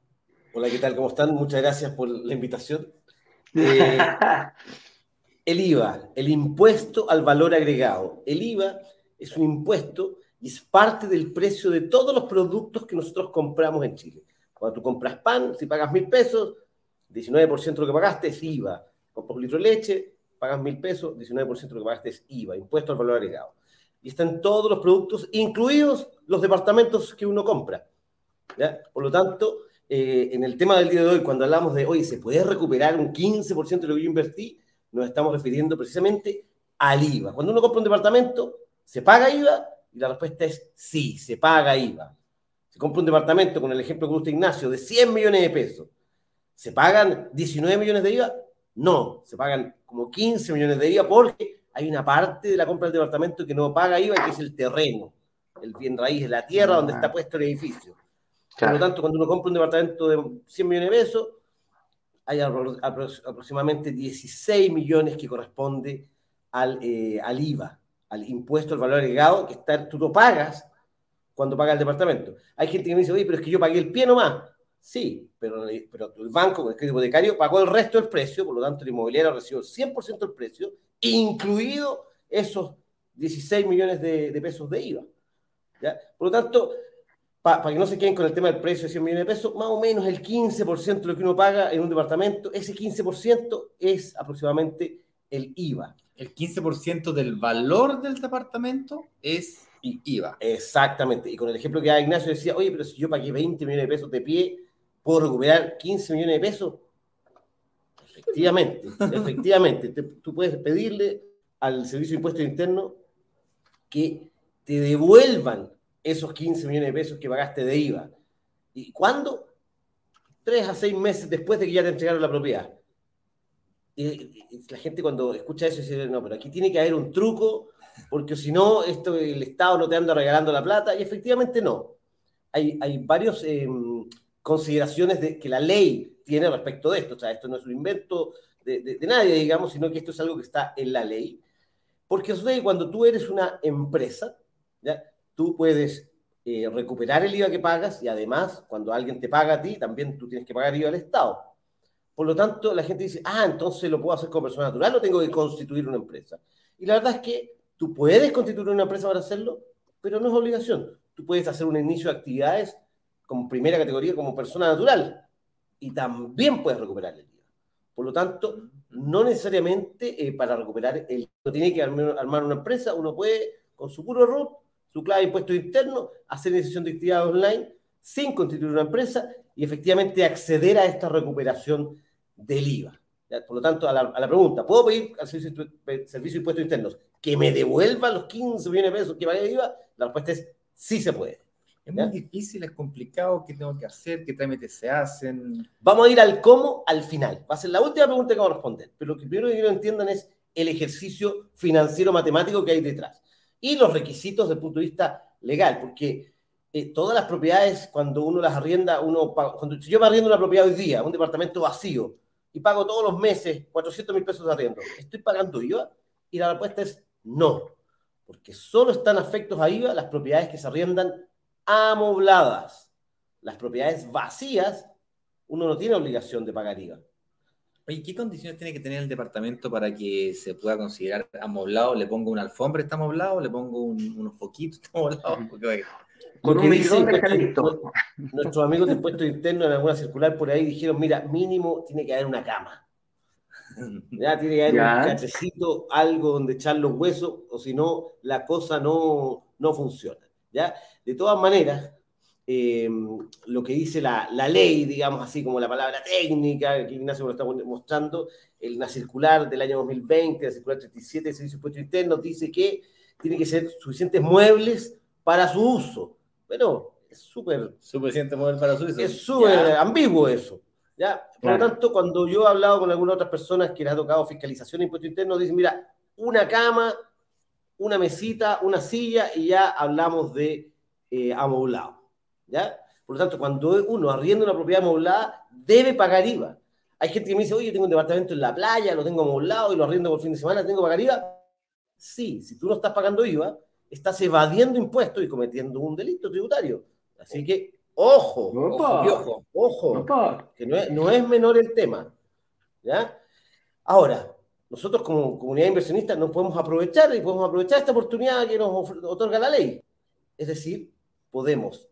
Hola, ¿qué tal? ¿Cómo están? Muchas gracias por la invitación. Eh, el IVA, el impuesto al valor agregado. El IVA es un impuesto y es parte del precio de todos los productos que nosotros compramos en Chile. Cuando tú compras pan, si pagas mil pesos, 19% de lo que pagaste es IVA. Compras un litro de leche, pagas mil pesos, 19% de lo que pagaste es IVA, impuesto al valor agregado. Y están todos los productos, incluidos los departamentos que uno compra. Por lo tanto, eh, en el tema del día de hoy, cuando hablamos de, oye, ¿se puede recuperar un 15% de lo que yo invertí? Nos estamos refiriendo precisamente al IVA. Cuando uno compra un departamento, ¿se paga IVA? Y la respuesta es sí, se paga IVA. Se compra un departamento, con el ejemplo que usted, Ignacio, de 100 millones de pesos. ¿Se pagan 19 millones de IVA? No, se pagan como 15 millones de IVA porque hay una parte de la compra del departamento que no paga IVA, que es el terreno, el bien raíz, la tierra donde está puesto el edificio. Por lo tanto, cuando uno compra un departamento de 100 millones de pesos, hay aproximadamente 16 millones que corresponde al, eh, al IVA, al impuesto al valor agregado, que está, tú lo pagas cuando pagas el departamento. Hay gente que me dice, oye, pero es que yo pagué el pie nomás. Sí, pero, pero el banco el crédito hipotecario pagó el resto del precio, por lo tanto el inmobiliario recibió el 100% del precio, incluido esos 16 millones de, de pesos de IVA. ¿ya? Por lo tanto, para que no se queden con el tema del precio de 100 millones de pesos, más o menos el 15% de lo que uno paga en un departamento, ese 15% es aproximadamente el IVA. El 15% del valor del departamento es IVA. Exactamente. Y con el ejemplo que da Ignacio decía, oye, pero si yo pagué 20 millones de pesos de pie, ¿puedo recuperar 15 millones de pesos? Efectivamente, efectivamente. tú puedes pedirle al Servicio de Impuestos Internos que te devuelvan esos 15 millones de pesos que pagaste de IVA. ¿Y cuándo? Tres a seis meses después de que ya te entregaron la propiedad. Y, la gente cuando escucha eso dice, no, pero aquí tiene que haber un truco, porque si no, esto el Estado no te anda regalando la plata, y efectivamente no. Hay, hay varias em, consideraciones de, que la ley tiene respecto de esto. O sea, esto no es un invento de, de, nadie, digamos, sino que esto es algo que está en la ley. Porque sucede cuando tú eres una empresa, ¿ya? Tú puedes eh, recuperar el IVA que pagas y además, cuando alguien te paga a ti, también tú tienes que pagar IVA al Estado. Por lo tanto, la gente dice, ah, entonces lo puedo hacer como persona natural o tengo que constituir una empresa. Y la verdad es que tú puedes constituir una empresa para hacerlo, pero no es obligación. Tú puedes hacer un inicio de actividades como primera categoría, como persona natural, y también puedes recuperar el IVA. Por lo tanto, no necesariamente eh, para recuperar el IVA tiene que armar, una empresa, uno puede, con su puro root, su clave de impuestos internos, hacer iniciación de actividad online sin constituir una empresa y efectivamente acceder a esta recuperación del IVA. Por lo tanto, a la, pregunta, ¿puedo pedir al servicio, de impuestos internos que me devuelva los 15 millones de pesos que pagué de IVA? La respuesta es sí se puede. Es muy difícil, es complicado, ¿qué tengo que hacer? ¿Qué trámites se hacen? Vamos a ir al cómo al final. Va a ser la última pregunta que vamos a responder. Pero lo que primero que quiero que entiendan es el ejercicio financiero matemático que hay detrás. Y los requisitos desde el punto de vista legal, porque eh, todas las propiedades, cuando uno las arrienda, uno cuando yo me arriendo una propiedad hoy día, un departamento vacío, y pago todos los meses 400 mil pesos de arriendo, ¿estoy pagando IVA? Y la respuesta es no, porque solo están afectos a IVA las propiedades que se arriendan amobladas. Las propiedades vacías, uno no tiene obligación de pagar IVA. ¿Y ¿qué condiciones tiene que tener el departamento para que se pueda considerar amoblado? ¿Le pongo una alfombra, está amoblado? ¿Le pongo unos foquitos, está amoblado? Con un dice, nuestro, nuestros amigos de impuestos internos en alguna circular por ahí dijeron, mira, mínimo tiene que haber una cama. Ya tiene que haber un cachecito, algo donde echar los huesos, o si no, la cosa no, no funciona. ¿ya? De todas maneras, eh, lo que dice la, la, ley, digamos así como la palabra técnica, que Ignacio nos está mostrando, en la circular del año 2020, la circular 37 de Servicio de Impuestos Internos, dice que tiene que ser suficientes muebles para su uso. Pero es súper... Suficiente mueble para su uso. Es súper ambiguo eso. ¿ya? Por lo tanto, cuando yo he hablado con algunas otras personas que les ha tocado fiscalización de impuestos internos, dicen, mira, una cama, una mesita, una silla y ya hablamos de eh, amoblado. ¿Ya? Por lo tanto, cuando uno arrienda una propiedad amoblada, debe pagar IVA. Hay gente que me dice, oye, yo tengo un departamento en la playa, lo tengo amoblado y lo arriendo por fin de semana, ¿tengo que pagar IVA? Sí, si tú no estás pagando IVA, estás evadiendo impuestos y cometiendo un delito tributario. Así que, ojo, ojo, ojo, que no es, no es, menor el tema. ¿ya? Ahora, nosotros como comunidad inversionista nos podemos aprovechar y podemos aprovechar esta oportunidad que nos otorga la ley. Es decir, podemos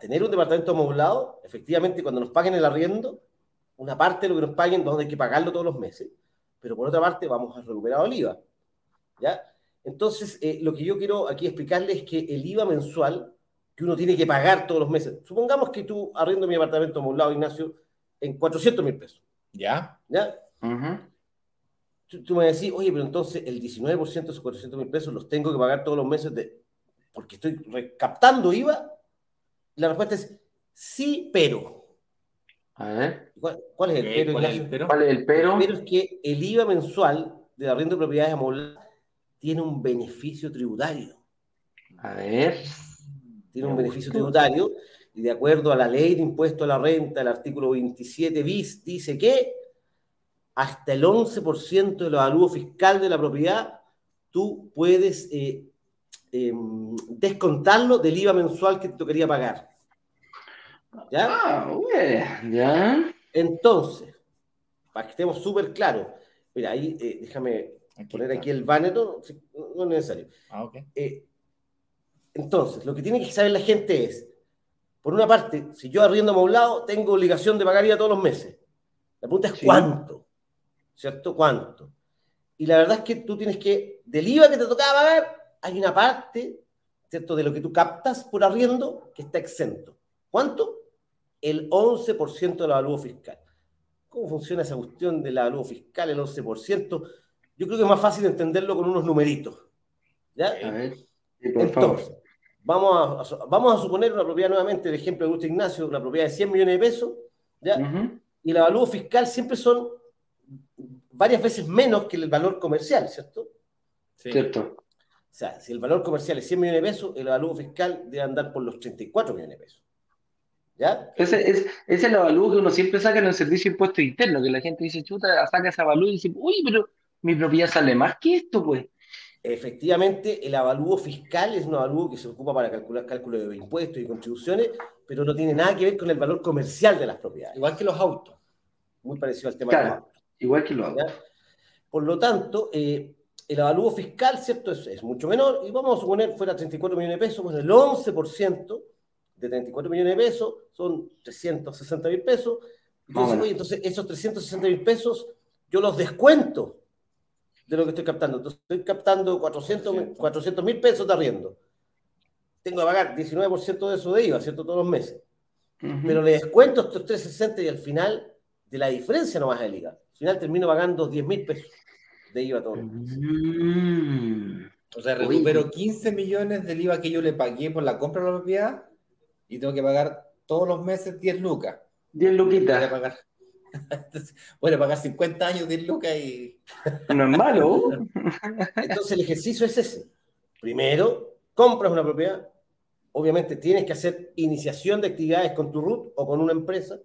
tener un departamento amoblado, efectivamente, cuando nos paguen el arriendo, una parte de lo que nos paguen, donde hay que pagarlo todos los meses, pero por otra parte vamos a recuperar el IVA. ¿ya? Entonces, eh, lo que yo quiero aquí explicarles es que el IVA mensual que uno tiene que pagar todos los meses, supongamos que tú arriendo mi apartamento amoblado, Ignacio, en 400 mil pesos. ¿Ya? ¿Ya? tú, me decís, oye, pero entonces el 19% de esos 400 mil pesos los tengo que pagar todos los meses de, porque estoy recaptando IVA la respuesta es sí, pero. A ver. ¿Cuál, es el pero, ¿Cuál, es el pero? ¿Cuál es el pero? El pero es que el IVA mensual de la renta de propiedades amobladas tiene un beneficio tributario. A ver. Tiene un beneficio tributario y de acuerdo a la ley de impuesto a la renta, el artículo 27 bis, dice que hasta el 11% del avalúo fiscal de la propiedad tú puedes eh, em, descontarlo del IVA mensual que te tocaría pagar. ¿Ya? Ah, ya. Entonces, para que estemos súper claros, mira, ahí eh, déjame poner aquí el banner, no, no, es necesario. Ah, ok. Eh, entonces, lo que tiene que saber la gente es, por una parte, si yo arriendo amoblado, tengo obligación de pagar IVA todos los meses. La pregunta es cuánto, ¿cierto? ¿Cuánto? Y la verdad es que tú tienes que, del IVA que te tocaba pagar, hay una parte, ¿cierto? De lo que tú captas por arriendo que está exento. ¿Cuánto? El 11% del avalúo fiscal. ¿Cómo funciona esa cuestión del avalúo fiscal, el 11%? Yo creo que es más fácil entenderlo con unos numeritos. ¿Ya? A ver, Entonces, vamos a, vamos a suponer una propiedad nuevamente, el ejemplo de Gusto Ignacio, una propiedad de 100 millones de pesos, ¿ya? Y el avalúo fiscal siempre son varias veces menos que el valor comercial, ¿cierto? Sí. Cierto. O sea, si el valor comercial es 100 millones de pesos, el avalúo fiscal debe andar por los 34 millones de pesos. ¿Ya? Ese es, es el avalúo que uno siempre saca en el servicio de impuestos internos, que la gente dice, chuta, saca ese avalúo y dice, uy, pero mi propiedad sale más que esto, pues. Efectivamente, el avalúo fiscal es un avalúo que se ocupa para calcular cálculo de impuestos y contribuciones, pero no tiene nada que ver con el valor comercial de las propiedades. Igual que los autos. Muy parecido al tema de los autos. Igual que los autos. Por lo tanto, eh, el avalúo fiscal, ¿cierto? Es, es, mucho menor, y vamos a suponer fuera 34 millones de pesos, pues el 11% de 34 millones de pesos, son 360 mil pesos. Entonces, oye, entonces esos 360 mil pesos yo los descuento de lo que estoy captando. Entonces estoy captando 400 mil pesos de arriendo. Tengo que pagar 19% de eso de IVA, ¿cierto? Todos los meses. Pero le descuento estos 360 y al final de la diferencia no vas a IVA. Al final termino pagando 10 mil pesos de IVA todos los meses. Mm. O sea, recupero 15 millones del IVA que yo le pagué por la compra de la propiedad y tengo que pagar todos los meses 10 lucas. 10 luquitas. Pagar. bueno, pagar 50 años de lucas y. No es malo. Entonces el ejercicio es ese. Primero, compras una propiedad. Obviamente tienes que hacer iniciación de actividades con tu RUT o con una empresa.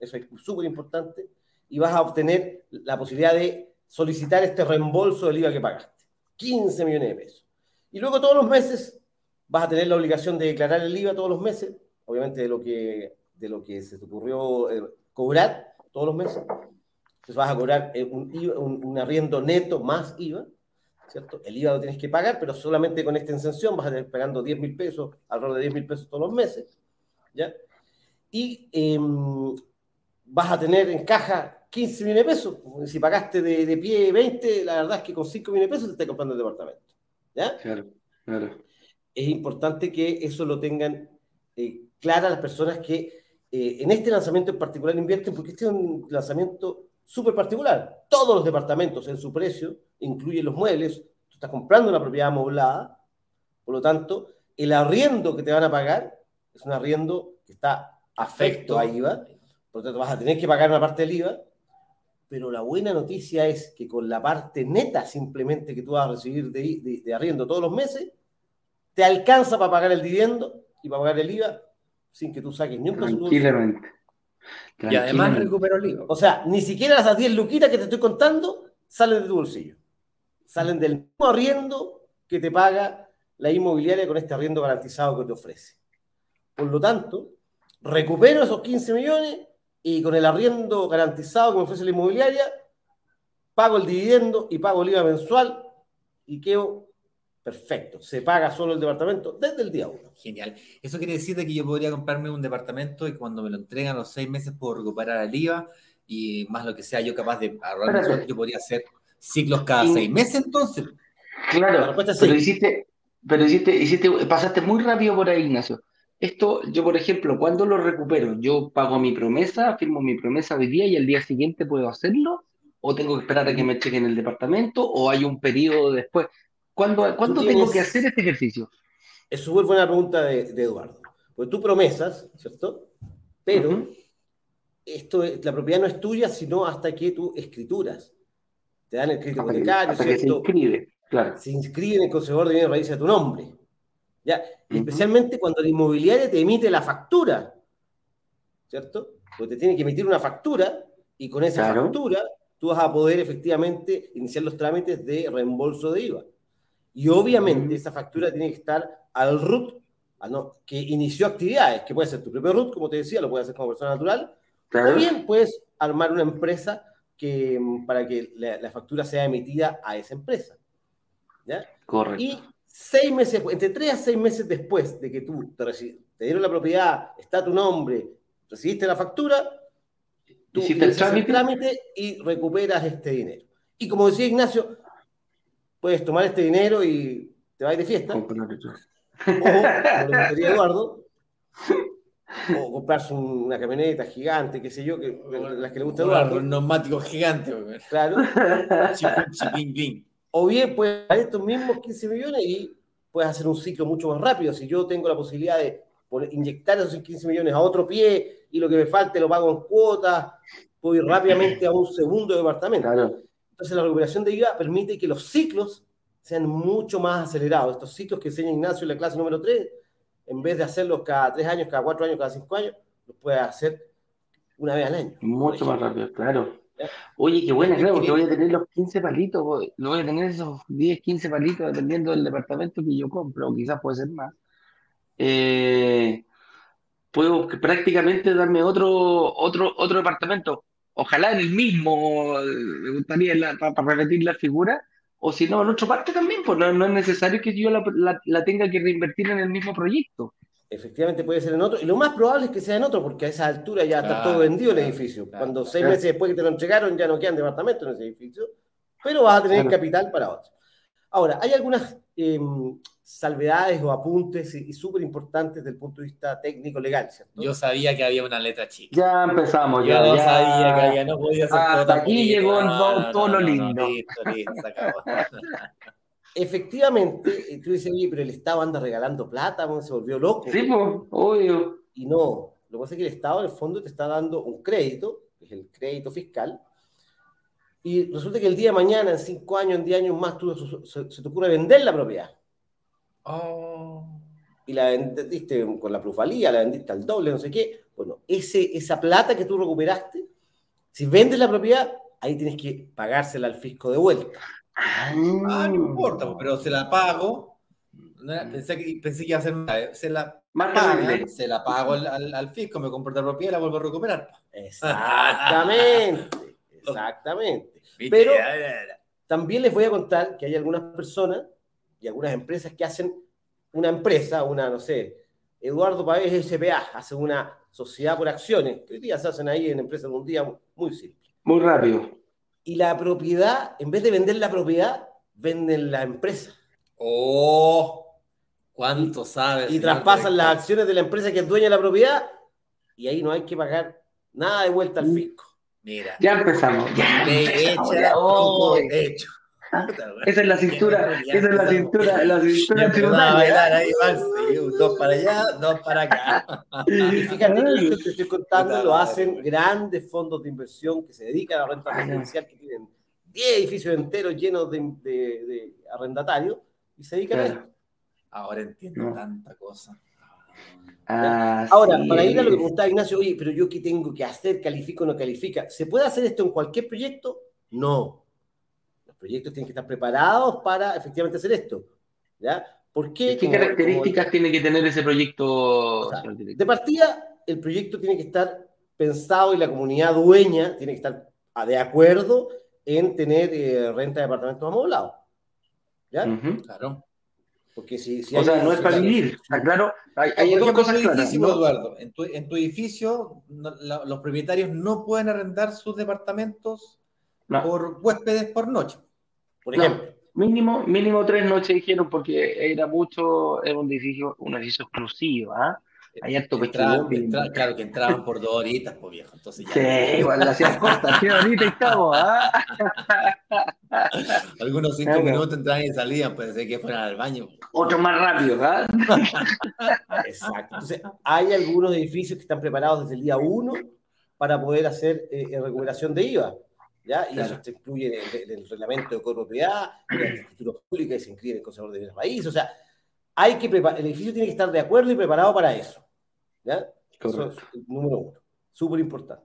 Eso es súper importante. Y vas a obtener la posibilidad de solicitar este reembolso del IVA que pagaste. 15 millones de pesos. Y luego todos los meses vas a tener la obligación de declarar el IVA todos los meses, obviamente de lo que, de lo que se te ocurrió eh, cobrar todos los meses. Entonces vas a cobrar eh, un, arriendo neto más IVA, ¿cierto? El IVA lo tienes que pagar, pero solamente con esta exención vas a estar pagando 10 mil pesos, alrededor de 10 mil pesos todos los meses, ¿ya? Y em, vas a tener en caja 15 millones de pesos. Si pagaste de, de, pie 20, la verdad es que con 5 millones de pesos te estás comprando el departamento. ¿Ya? Claro, claro. Es importante que eso lo tengan eh, claras las personas que eh, en este lanzamiento en particular invierten, porque este es un lanzamiento súper particular. Todos los departamentos en su precio incluyen los muebles. Tú estás comprando una propiedad amoblada, por lo tanto, el arriendo que te van a pagar es un arriendo que está afecto a IVA, por lo tanto vas a tener que pagar una parte del IVA, pero la buena noticia es que con la parte neta simplemente que tú vas a recibir de, de arriendo todos los meses, te alcanza para pagar el dividendo y para pagar el IVA sin que tú saques ni un Tranquilamente. Y además recupero el IVA. O sea, ni siquiera las 10 luquitas que te estoy contando salen de tu bolsillo. Salen del mismo arriendo que te paga la inmobiliaria con este arriendo garantizado que te ofrece. Por lo tanto, recupero esos 15 millones y con el arriendo garantizado que me ofrece la inmobiliaria, pago el dividendo y pago el IVA mensual y quedo Perfecto. Se paga solo el departamento desde el día uno. Genial. Eso quiere decir que yo podría comprarme un departamento y cuando me lo entregan los seis meses puedo recuperar el IVA y más lo que sea yo capaz de ahorrar, yo podría hacer ciclos cada seis meses entonces. Claro, pero hiciste, pero hiciste, hiciste, pasaste muy rápido por ahí, Ignacio. Esto, yo por ejemplo, cuando lo recupero? ¿Yo pago mi promesa, firmo mi promesa hoy día y al día siguiente puedo hacerlo? ¿O tengo que esperar a que me chequen el departamento? ¿O hay un periodo después? ¿Cuándo, tengo que hacer este ejercicio? Es súper buena pregunta de, Eduardo. Porque tú promesas, ¿cierto? Pero esto la propiedad no es tuya, sino hasta que tú escrituras. Te dan el crédito hipotecario, se inscribe, claro. Se inscribe en el conservador de bienes raíces a tu nombre. ¿ya? Especialmente cuando la inmobiliaria te emite la factura, ¿cierto? Porque te tiene que emitir una factura y con esa factura tú vas a poder efectivamente iniciar los trámites de reembolso de IVA. Y obviamente esa factura tiene que estar al root que inició actividades, que puede ser tu propio root, como te decía, lo puedes hacer como persona natural, o bien puedes armar una empresa que, mm, para que la, factura sea emitida a esa empresa. ¿ya? Correcto. Y seis meses, entre tres a seis meses después de que tú te, te dieron la propiedad, está tu nombre, recibiste la factura, tú hiciste el trámite? el trámite y recuperas este dinero. Y como decía Ignacio, puedes tomar este dinero y te vas de fiesta. O, como lo Eduardo, o comprarse una camioneta gigante, qué sé yo, que, las que le gusta a Eduardo. Un neumático gigante. Claro. o bien puedes dar estos mismos 15 millones y puedes hacer un ciclo mucho más rápido. Si yo tengo la posibilidad de inyectar esos 15 millones a otro pie y lo que me falte lo pago en cuotas, puedo ir rápidamente a un segundo departamento. Claro. Entonces la recuperación de IVA permite que los ciclos sean mucho más acelerados. Estos ciclos que enseña Ignacio en la clase número 3, en vez de hacerlos cada 3 años, cada 4 años, cada 5 años, los puedes hacer una vez al año. Mucho más rápido, claro. Oye, qué buena, claro, porque voy a tener los 15 palitos, voy a tener esos 10, 15 palitos dependiendo del departamento que yo compro, o quizás puede ser más. Eh, puedo prácticamente darme otro, otro, otro departamento ojalá en el mismo, me gustaría para, repetir la figura, o si no, en otra parte también, pues no, es necesario que yo la, tenga que reinvertir en el mismo proyecto. Efectivamente puede ser en otro, y lo más probable es que sea en otro, porque a esa altura ya está todo vendido el edificio. Cuando seis meses después que te lo entregaron ya no quedan departamentos en ese edificio, pero vas a tener capital para otro. Ahora, hay algunas em, salvedades o apuntes y, súper importantes desde el punto de vista técnico legal, ¿cierto? Yo sabía que había una letra chica. Ya empezamos, ya. Yo sabía que no podía ser Hasta aquí llegó todo lo lindo. Efectivamente, tú dices, oye, pero el Estado anda regalando plata, se volvió loco. Sí, pues, obvio. Y no, lo que pasa es que el Estado, en el fondo, te está dando un crédito, que es el crédito fiscal, y resulta que el día de mañana, en cinco años, en diez años más, tú, se, te ocurre vender la propiedad. Oh. Y la vendiste con la plusvalía, la vendiste al doble, no sé qué. Bueno, ese, esa plata que tú recuperaste, si vendes la propiedad, ahí tienes que pagársela al fisco de vuelta. Ah, no importa, pero se la pago. Pensé que, pensé que iba a ser se la se la pago al, al, fisco, me compro la propiedad y la vuelvo a recuperar. Exactamente, exactamente. Pero también les voy a contar que hay algunas personas y algunas empresas que hacen una empresa, una, no sé, Eduardo Pavés SPA, hace una sociedad por acciones, que hoy día se hacen ahí en empresas de un día muy simple. Muy rápido. Y la propiedad, en vez de vender la propiedad, venden la empresa. ¡Oh! ¿Cuánto sabes? Y traspasan las acciones de la empresa que es dueña de la propiedad y ahí no hay que pagar nada de vuelta al fisco. Mira. Ya empezamos. Ya. De hecho. Esa es la cintura, esa es la cintura, la cintura tributaria. ahí dos para allá, dos para acá. Y fíjate que esto que estoy contando lo hacen grandes fondos de inversión que se dedican a la renta residencial, que tienen 10 edificios enteros llenos de, de, arrendatarios y se dedican a esto. Ahora entiendo tanta cosa. Ah, Ahora, para ir a lo que preguntaba Ignacio, oye, pero yo qué tengo que hacer, califico o no califica. ¿Se puede hacer esto en cualquier proyecto? No. Los proyectos tienen que estar preparados para efectivamente hacer esto. ¿Ya? ¿Por qué? ¿Qué características tiene que tener ese proyecto? de partida, el proyecto tiene que estar pensado y la comunidad dueña tiene que estar de acuerdo en tener eh, renta de departamentos amoblados. ¿Ya? Claro. Porque si, si o sea, no es para vivir, está claro. Hay, dos cosas claras. Eduardo, en tu, en tu edificio los propietarios no pueden arrendar sus departamentos por huéspedes por noche, por ejemplo. Mínimo, mínimo tres noches dijeron porque era mucho, era un edificio, un edificio exclusivo, ¿ah? Hay harto entraban, Claro, que entraban por dos horitas, pues viejo. Entonces ya. Sí, igual la hacían corta, sí, ahorita estamos, ¿ah? Algunos cinco minutos entraban y salían, ser que fueran al baño. Otro más rápido, ¿ah? Exacto. Entonces, hay algunos edificios que están preparados desde el día uno para poder hacer eh, recuperación de IVA. ¿Ya? Y eso se incluye en el, reglamento de copropiedad, en la escritura pública y se incluye en el Consejo de Bienes Raíces. O sea, hay que el edificio tiene que estar de acuerdo y preparado para eso. ¿Ya? Eso es el número uno. Súper importante.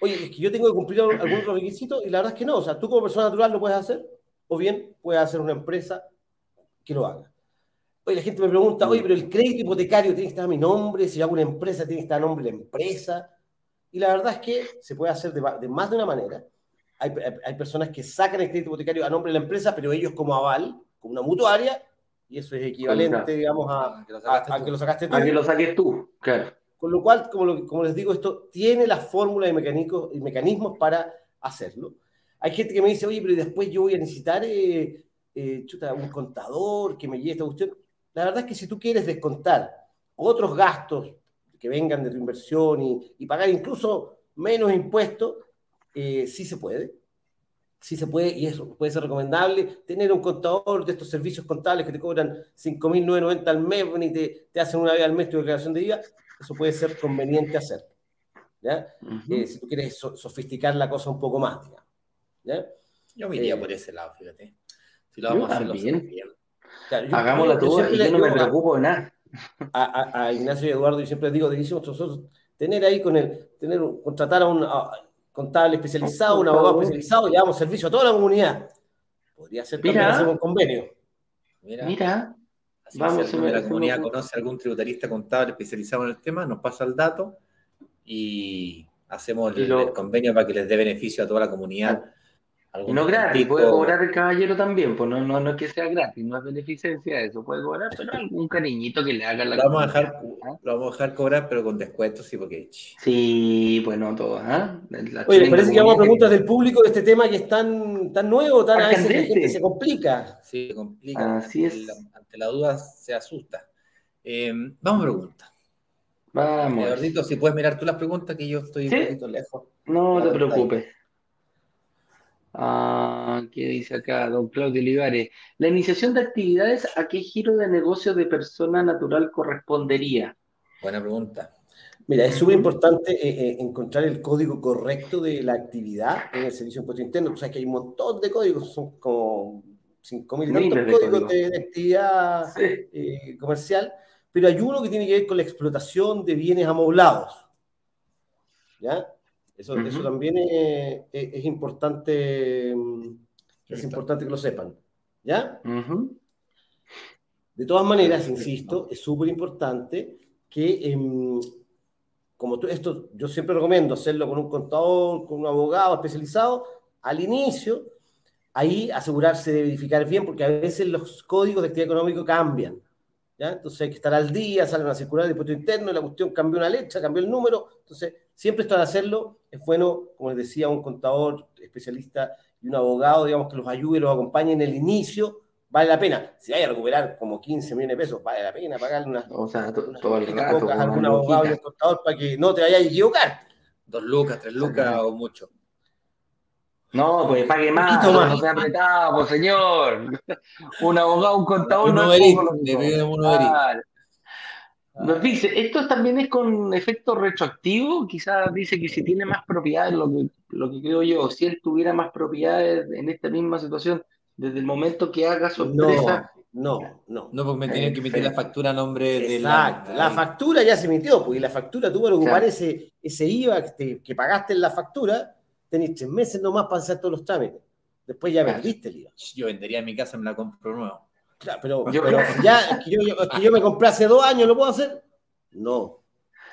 Oye, es que yo tengo que cumplir algunos requisitos y la verdad es que no. O sea, tú como persona natural lo puedes hacer o bien puedes hacer una empresa que lo haga. Oye, la gente me pregunta, oye, pero el crédito hipotecario tiene que estar a mi nombre, si hago una empresa tiene que estar a nombre de la empresa. Y la verdad es que se puede hacer de, más de una manera. Hay, hay, personas que sacan el crédito hipotecario a nombre de la empresa, pero ellos como aval, como una mutuaria, y eso es equivalente, digamos, a, que lo sacaste tú. A que lo saques tú, claro. Con lo cual, como, como les digo, esto tiene la fórmula y, mecánicos, y mecanismos para hacerlo. Hay gente que me dice, oye, pero después yo voy a necesitar eh, eh, un contador que me lleve esta cuestión. La verdad es que si tú quieres descontar otros gastos que vengan de tu inversión y, y pagar incluso menos impuestos, eh, sí se puede sí se puede, y eso puede ser recomendable, tener un contador de estos servicios contables que te cobran 5.990 al mes y te, te hacen una vez al mes tu declaración de IVA, eso puede ser conveniente hacer. ¿ya? Eh, si tú quieres sofisticar la cosa un poco más, digamos. ¿ya? Yo me iría eh, por ese lado, fíjate. Si lo vamos a hacer bien. Claro, Hagámosla todo y yo no me preocupo de nada. A, a, Ignacio y Eduardo, yo siempre digo, decimos nosotros, tener ahí con el, tener, contratar a un, contable especializado, un abogado especializado, y damos servicio a toda la comunidad. Podría ser también hacer un convenio. Mira. Mira. Vamos, si la comunidad conoce algún tributarista contable especializado en el tema, nos pasa el dato y hacemos el, convenio para que les dé beneficio a toda la comunidad y no gratis, puede cobrar el caballero también, pues no, no, no es que sea gratis, no es beneficencia eso, puede cobrar, pero algún cariñito que le haga la lo vamos a dejar Lo vamos a dejar cobrar, pero con descuentos, sí, porque... Sí, bueno, todo, ¿ah? Oye, parece que vamos a preguntas del público de este tema que es tan, tan nuevo, tan a veces la gente se complica. Sí, se complica. Así es. Ante la, duda se asusta. Eh, vamos a preguntas. Vamos. Eduardito, si puedes mirar tú las preguntas, que yo estoy un poquito lejos. No te preocupes. Ah, ¿Qué dice acá don Claudio Olivares? La iniciación de actividades, ¿a qué giro de negocio de persona natural correspondería? Buena pregunta. Mira, es súper importante eh, eh, encontrar el código correcto de la actividad en el servicio de impuesto interno. Tú sabes que hay un montón de códigos, son como 5.000 tantos códigos de, actividad eh, comercial, pero hay uno que tiene que ver con la explotación de bienes amoblados. ¿Ya? Eso, eso también es, importante, mm, es importante que lo sepan. ¿Ya? De todas maneras, insisto, es súper importante que em, como tú, esto yo siempre recomiendo hacerlo con un contador, con un abogado especializado, al inicio, ahí asegurarse de verificar bien, porque a veces los códigos de actividad económica cambian. ¿ya? Entonces hay que estar al día, sale una circular de impuesto interno, y la cuestión cambió una letra, cambió el número. Entonces, siempre esto de hacerlo es bueno, como les decía, un contador especialista y un abogado, digamos, que los ayude, los acompañe en el inicio vale la pena. Si hay a recuperar como 15 millones de pesos, vale la pena pagarle unas, o sea, todo el rato, algún abogado y un contador para que no te vayas a equivocar. Dos lucas, tres lucas o mucho. No, pues pague más, más. no sea apretado, pues señor. Un abogado, un contador no es poco Nos dice, esto también es con efecto retroactivo, quizás dice que si tiene más propiedades, lo que, lo que creo yo, si él tuviera más propiedades en esta misma situación, desde el momento que haga su empresa. No, no. No, porque me tienen que emitir la factura a nombre de la. La factura ya se emitió, porque la factura tú para ocupar ese, ese IVA que, pagaste en la factura, tenés tres meses nomás para hacer todos los trámites. Después ya vendiste el IVA. Yo vendería mi casa y me la compro nuevo. Claro, pero, yo, ya, es que yo, que yo me compré hace dos años, ¿lo puedo hacer? No.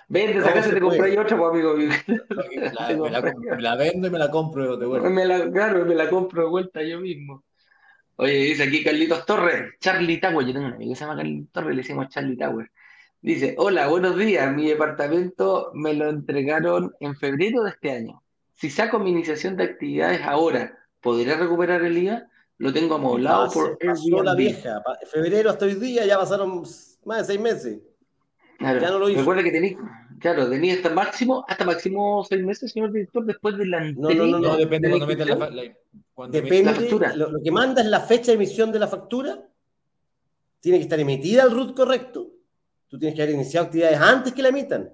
Vende esa casa y te compré otra, pues, amigo. La, me, la, la, vendo y me la compro de vuelta. Me la, claro, me la compro de vuelta yo mismo. Oye, dice aquí Carlitos Torres, Charlie Tower. Yo tengo un amigo que se llama Carlitos Torres, le decimos Charlie Tower. Dice, hola, buenos días. Mi departamento me lo entregaron en febrero de este año. Si saco mi iniciación de actividades ahora, ¿podré recuperar el IVA? Lo tengo amoblado por la vieja. Febrero hasta hoy día ya pasaron más de seis meses. Claro. Ya no lo hizo. Recuerda que tenía, claro, tenía hasta máximo, hasta máximo seis meses, señor director, después de la No, no, no, no, depende cuando metes la, la, Depende, factura. Lo, que manda es la fecha de emisión de la factura. Tiene que estar emitida el RUT correcto. Tú tienes que haber iniciado actividades antes que la emitan.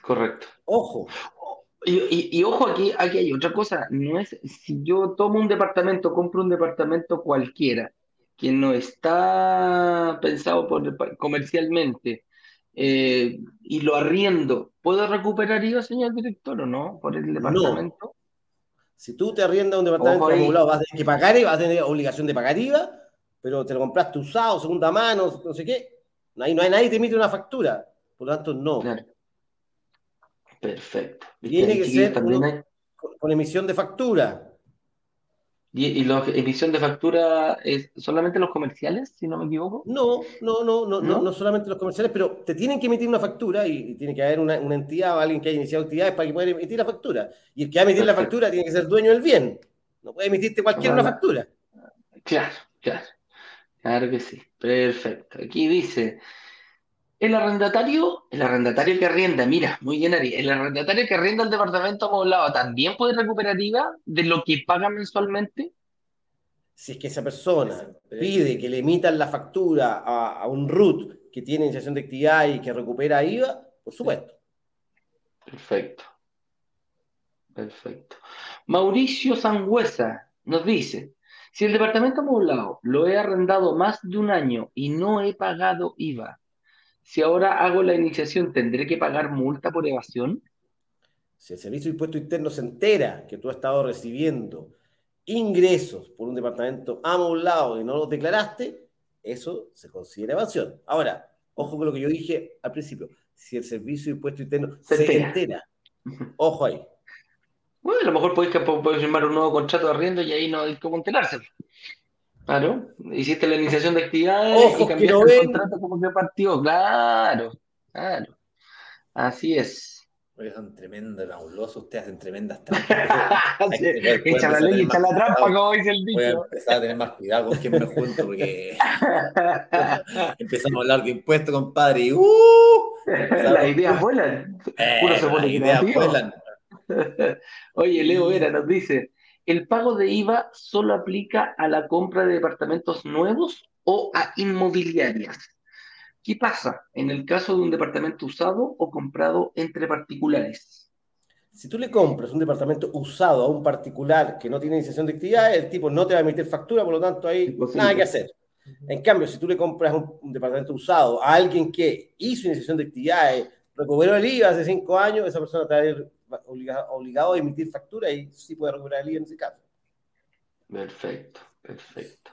Correcto. Ojo. Y, ojo, aquí, aquí hay otra cosa. No es si yo tomo un departamento, compro un departamento cualquiera, que no está pensado por, comercialmente, eh, y lo arriendo, ¿puedo recuperar IVA, señor director, o no? Por el departamento. Si tú te arriendas un departamento acumulado, vas a tener que pagar IVA, vas a tener obligación de pagar IVA, pero te lo compraste usado, segunda mano, no sé qué. Ahí no hay nadie que te emite una factura. Por lo tanto, no. Perfecto. Tiene que ser con emisión de factura. ¿Y, la emisión de factura es solamente los comerciales, si no me equivoco? No, no, no, no, no, no, solamente los comerciales, pero te tienen que emitir una factura y, tiene que haber una, entidad o alguien que haya iniciado actividades para que pueda emitir la factura. Y el que va a emitir la factura tiene que ser dueño del bien. No puede emitirte cualquier una factura. Claro, claro. Claro que sí. Perfecto. Aquí dice, el arrendatario, el arrendatario que arrienda, mira, muy bien Ari, el arrendatario que arrienda el departamento amoblado también puede recuperar IVA de lo que paga mensualmente. Si es que esa persona pide que le emitan la factura a, un RUT que tiene iniciación de actividad y que recupera IVA, por supuesto. Perfecto. Perfecto. Mauricio Sangüesa nos dice, si el departamento amoblado lo he arrendado más de un año y no he pagado IVA, si ahora hago la iniciación, ¿tendré que pagar multa por evasión? Si el Servicio de Impuesto Interno se entera que tú has estado recibiendo ingresos por un departamento amoblado y no los declaraste, eso se considera evasión. Ahora, ojo con lo que yo dije al principio, si el Servicio de Impuesto Interno se, entera. ojo ahí. Bueno, a lo mejor podéis, firmar un nuevo contrato de arriendo y ahí no hay que enterarse. Claro, hiciste la iniciación de actividades y cambiaste el contrato como que partió. Claro, claro. Así es. Oye, son tremendos fabulosos, ustedes hacen tremendas trampas. echa la ley, echa la trampa, como dice el dicho. Voy a empezar a tener más cuidado con quién me junto, porque empezamos a hablar de impuestos, compadre, y ¡uh! Las ideas vuelan. Eh, Uno se pone las ideas vuelan. Oye, Leo Vera nos dice, ¿el pago de IVA solo aplica a la compra de departamentos nuevos o a inmobiliarias? ¿Qué pasa en el caso de un departamento usado o comprado entre particulares? Si tú le compras un departamento usado a un particular que no tiene iniciación de actividades, el tipo no te va a emitir factura, por lo tanto hay nada que hacer. En cambio, si tú le compras un, departamento usado a alguien que hizo iniciación de actividades, recuperó el IVA hace cinco años, esa persona te va a ir obligado, a emitir factura y sí puede recuperar el IVA en ese caso. Perfecto, perfecto.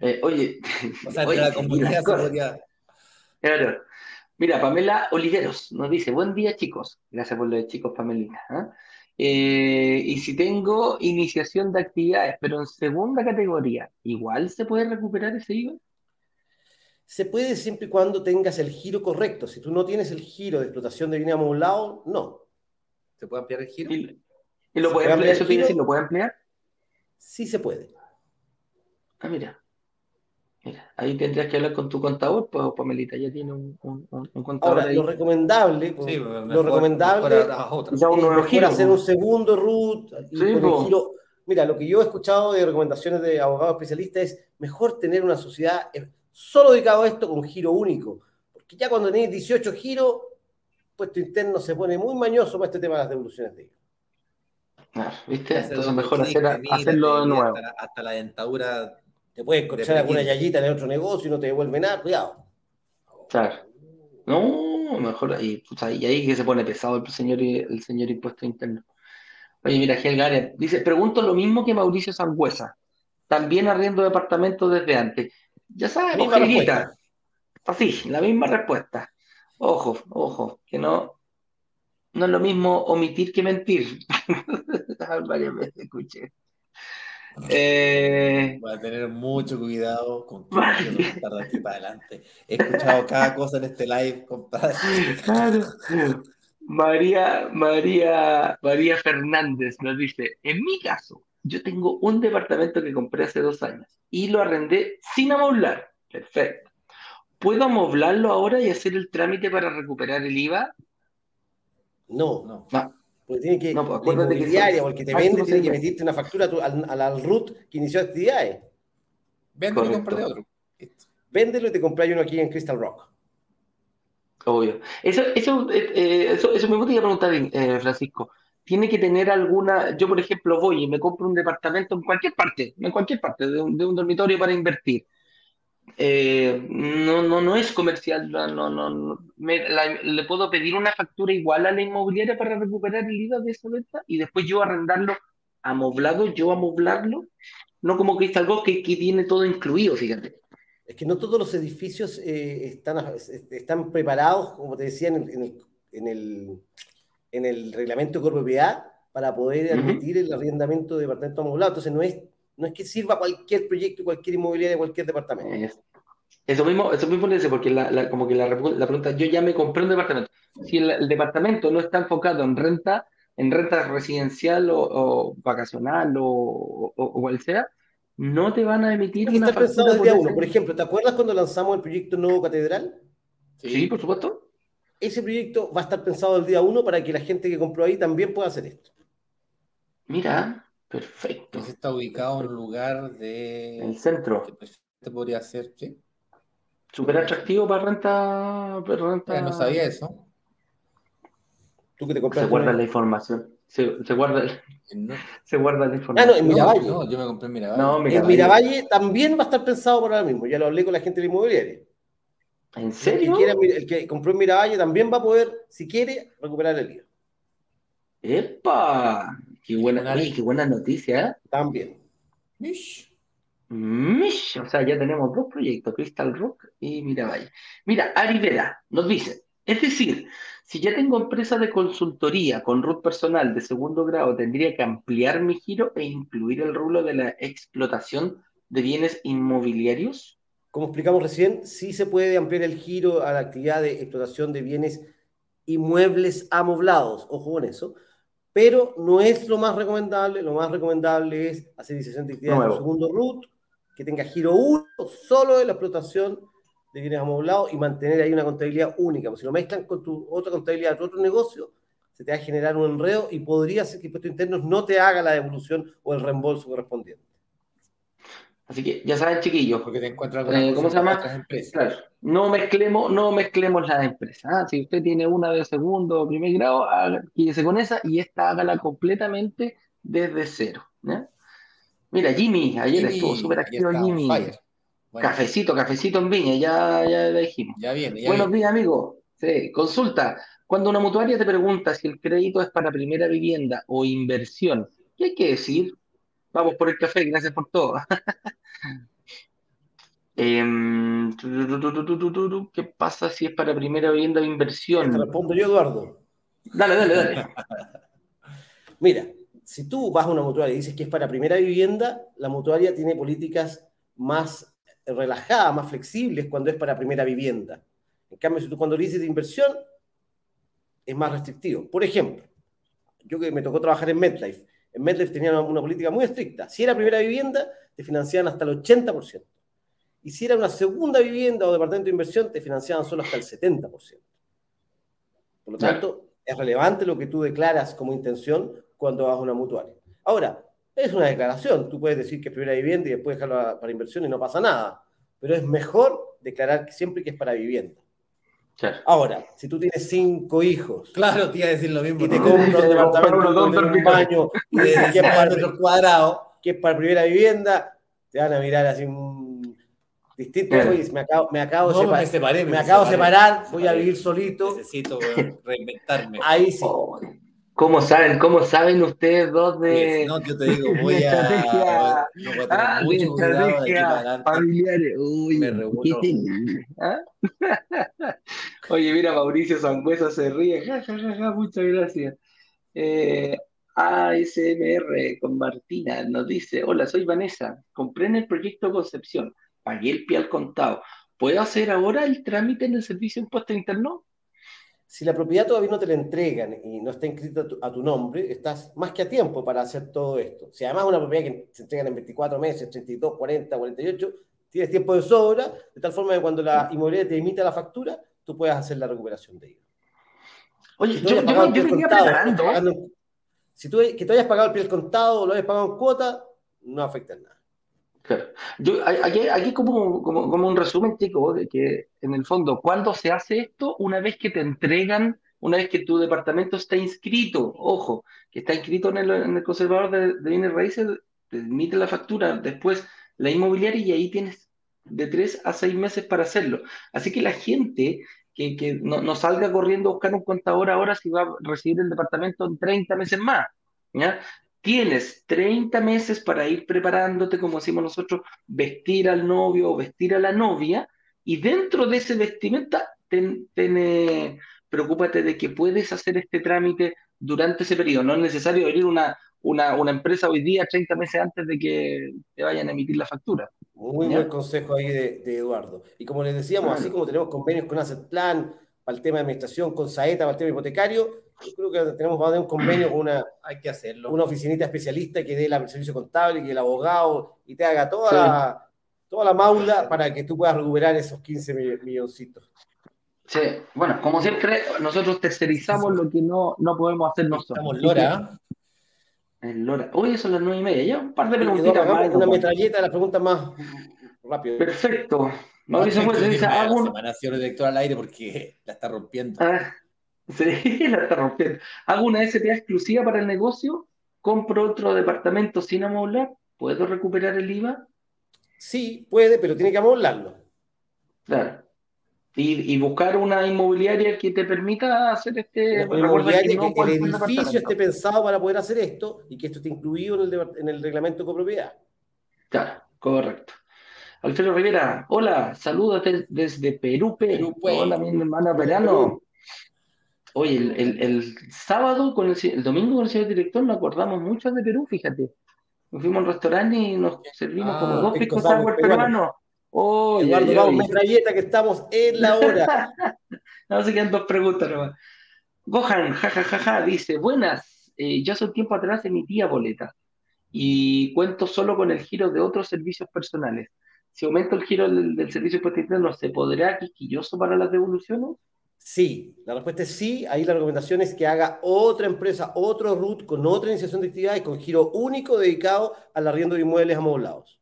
Eh, oye, o sea, la comunidad Claro. Mira, Pamela Oliveros nos dice, buen día chicos. Gracias por lo de chicos, Pamelita. ¿ah? Eh, y si tengo iniciación de actividades, pero en segunda categoría, ¿igual se puede recuperar ese IVA? Se puede siempre y cuando tengas el giro correcto. Si tú no tienes el giro de explotación de bienes lado, no. ¿Se puede ampliar el giro? ¿Y, lo puede ampliar? ¿Eso quiere decir, lo puede ampliar? Sí se puede. Ah, mira. Mira, ahí tendrías que hablar con tu contador, pues Pamelita ya tiene un, un, contador. Ahora, lo recomendable, pues, lo recomendable es hacer un segundo root. Mira, lo que yo he escuchado de recomendaciones de abogados especialistas es mejor tener una sociedad eh, solo dedicado a esto con giro único. Porque ya cuando tenéis 18 giros, puesto interno se pone muy mañoso para este tema de las devoluciones de ¿viste? Entonces mejor hacer, hacerlo de nuevo. hasta la dentadura te puedes encontrar alguna yayita en el otro negocio y no te devuelve nada, cuidado. Claro. No, mejor ahí, pues ahí, ahí que se pone pesado el señor, el señor impuesto interno. Oye, mira, Gel dice, pregunto lo mismo que Mauricio Sangüesa. También arriendo departamento desde antes. Ya sabes. Así, la misma respuesta. Ojo, ojo, que no, no es lo mismo omitir que mentir. Varias veces escuché. Eh... Voy a tener mucho cuidado con qué de aquí para adelante. He escuchado cada cosa en este live, compadre. María, María, María Fernández nos dice: En mi caso, yo tengo un departamento que compré hace dos años y lo arrendé sin amoblar. Perfecto. ¿Puedo amoblarlo ahora y hacer el trámite para recuperar el IVA? No, no. no. Porque tiene que, no, pues, la inmobiliaria o el que te vende tiene que meterte una factura al, al, root que inició actividades. Véndelo y compra otro. Véndelo y te compras uno aquí en Crystal Rock. Obvio. Eso, eso, eh, eh, eso, eso me gustaría preguntar, eh, Francisco. Tiene que tener alguna. Yo, por ejemplo, voy y me compro un departamento en cualquier parte, en cualquier parte, de un, de un dormitorio para invertir eh, no, no, no es comercial, no, no, no le puedo pedir una factura igual a la inmobiliaria para recuperar el IVA de esa venta y después yo arrendarlo amoblado, yo amoblarlo, no como que es algo que, que tiene todo incluido, fíjate. Es que no todos los edificios eh, están, están preparados, como te decía, en el, en el, en el, reglamento de propiedad para poder admitir el arrendamiento de departamento amoblado. Entonces no es no es que sirva cualquier proyecto, cualquier inmobiliaria, cualquier departamento. Eso mismo, eso mismo dice, porque la, como que la, pregunta, yo ya me compré un departamento. Si el, departamento no está enfocado en renta, en renta residencial o, vacacional o, o, cual sea, no te van a emitir una está pensado desde uno. Por ejemplo, ¿te acuerdas cuando lanzamos el proyecto Nuevo Catedral? Sí, por supuesto. Ese proyecto va a estar pensado el día uno para que la gente que compró ahí también pueda hacer esto. Mira, Perfecto. está ubicado en un lugar de. El centro. Que podría ser, ¿sí? Súper atractivo para renta. Para renta... no sabía eso. ¿Tú que te compras? Se guarda la información. Se, se guarda, se guarda la información. Ah, no, en Miravalle. No, yo me compré en Miravalle. No, En Miravalle también va a estar pensado por ahora mismo. Ya lo hablé con la gente de la inmobiliaria. ¿En serio? El que, compró en Miravalle también va a poder, si quiere, recuperar el día. ¡Epa! Qué buena, qué buena noticia. ¿eh? También. Mish. Mish. O sea, ya tenemos dos proyectos, Crystal Rock y Miravalle. Mira, Arivera nos dice, es decir, si ya tengo empresa de consultoría con root personal de segundo grado, tendría que ampliar mi giro e incluir el rublo de la explotación de bienes inmobiliarios. Como explicamos recién, sí se puede ampliar el giro a la actividad de explotación de bienes inmuebles amoblados. Ojo con eso pero no es lo más recomendable. Lo más recomendable es hacer iniciación de actividad en un segundo root, que tenga giro 1 solo de la explotación de bienes amoblados y mantener ahí una contabilidad única. Porque si lo mezclan con tu otra contabilidad de otro negocio, se te va a generar un enredo y podría ser que Impuestos Internos no te haga la devolución o el reembolso correspondiente. Así que ya saben, chiquillos. Porque te encuentras eh, ¿Cómo se llama? Claro, no mezclemos, no mezclemos las empresas. ¿ah? Si usted tiene una de segundo o primer grado, quédese con esa y esta hágala completamente desde cero. Mira, Jimmy, ayer estuvo súper activo Jimmy. Cafecito, cafecito en Viña, ya, ya le dijimos. Ya viene. Buenos días, amigo. Sí, consulta. Cuando una mutuaria te pregunta si el crédito es para primera vivienda o inversión, ¿qué hay que decir? Vamos por el café, gracias por todo. ¿qué pasa si es para primera vivienda o inversión? Te respondo yo, Eduardo. Dale, dale, dale. Mira, si tú vas a una mutuaria y dices que es para primera vivienda, la mutuaria tiene políticas más relajadas, más flexibles cuando es para primera vivienda. En cambio, si tú cuando dices de inversión, es más restrictivo. Por ejemplo, yo que me tocó trabajar en MedLife, en MedLife tenían una, política muy estricta. Si era primera vivienda, te financiaban hasta el 80%. Y si era una segunda vivienda o departamento de inversión, te financiaban solo hasta el 70%. Por lo tanto, es relevante lo que tú declaras como intención cuando vas a una mutuaria. Ahora, es una declaración. Tú puedes decir que es primera vivienda y después dejarlo para inversión y no pasa nada. Pero es mejor declarar siempre que es para vivienda. Ahora, si tú tienes cinco hijos. Claro, te iba a decir lo mismo. Y te compras un departamento con un baño y que es para cuadrado, que es para primera vivienda, te van a mirar así un distinto. me acabo, me acabo, no, me, separé, me, acabo de separar, voy a vivir solito. Necesito reinventarme. Ahí sí. ¿Cómo saben? ¿Cómo saben ustedes dos de.? No, yo te digo, voy a. Estrategia, ah, estrategia familiares. Uy, me ¿Ah? Oye, mira, Mauricio Sangüesa se ríe. Ja, ja, ja, muchas gracias. Eh, ASMR con Martina nos dice: Hola, soy Vanessa. Compré en el proyecto Concepción. Pagué el pie al contado. ¿Puedo hacer ahora el trámite en el servicio de impuesto interno? Si la propiedad todavía no te la entregan y no está inscrita a tu, nombre, estás más que a tiempo para hacer todo esto. Si además una propiedad que se entregan en 24 meses, 32, 40, 48, tienes tiempo de sobra, de tal forma que cuando la inmobiliaria te emita la factura, tú puedas hacer la recuperación de ella. Oye, yo, yo, yo contado, Si tú, que tú hayas pagado el pie del contado o lo hayas pagado en cuota, no afecta en nada. Yo, aquí, como, como, un resumen, chico, de que en el fondo, ¿cuándo se hace esto? Una vez que te entregan, una vez que tu departamento está inscrito, ojo, que está inscrito en el, en el conservador de, de, bienes raíces, te emite la factura, después la inmobiliaria y ahí tienes de tres a seis meses para hacerlo. Así que la gente que, no, salga corriendo a buscar un contador ahora si va a recibir el departamento en 30 meses más. Tienes 30 meses para ir preparándote, como decimos nosotros, vestir al novio o vestir a la novia, y dentro de ese vestimenta, eh, preocúpate de que puedes hacer este trámite durante ese periodo. No es necesario abrir una, una, una, empresa hoy día 30 meses antes de que te vayan a emitir la factura. Muy buen consejo ahí de, Eduardo. Y como les decíamos, así como tenemos convenios con Asset Plan para el tema de administración, con Saeta para el tema hipotecario, yo creo que tenemos que hacer un convenio con una, Hay que hacerlo. una oficinita especialista que dé el servicio contable, que el abogado y te haga toda, la, toda la maula para que tú puedas recuperar esos 15 milloncitos. Sí, bueno, como siempre, nosotros tercerizamos lo que no, no podemos hacer nosotros. Estamos Lora. Lora. Hoy son las nueve y media, ya un par de preguntitas más. Una metralleta de las preguntas más rápido. Perfecto. Mauricio no, dice, ¿algún... Semanación directora al aire porque la está rompiendo. Ah, Sí, la está rompiendo. Hago una SPA exclusiva para el negocio, compro otro departamento sin amoblar, ¿puedo recuperar el IVA? Sí, puede, pero tiene que amoblarlo. Claro. Y, y, buscar una inmobiliaria que te permita hacer este. Inmobiliaria que, que el edificio esté pensado para poder hacer esto y que esto esté incluido en el, en el reglamento de copropiedad. Claro, correcto. Alfredo Rivera, hola, saludos desde Perú, Perú. Pues. Hola, mi hermano Perano. Oye, el, el, sábado, con el, domingo con el señor director nos acordamos mucho de Perú, fíjate. Nos fuimos a un restaurante y nos servimos como ah, dos picos de agua Oye, Eduardo, vamos, metralleta que estamos en la hora. no, se quedan dos preguntas nomás. Gohan, jajajaja, dice, buenas, eh, yo hace un tiempo atrás emitía boleta y cuento solo con el giro de otros servicios personales. Si aumento el giro del, del servicio interno, ¿se podrá quisquilloso para las devoluciones? Sí, la respuesta es sí. Ahí la recomendación es que haga otra empresa, otro RUT con otra iniciación de actividades, con giro único dedicado al arriendo de inmuebles amoblados.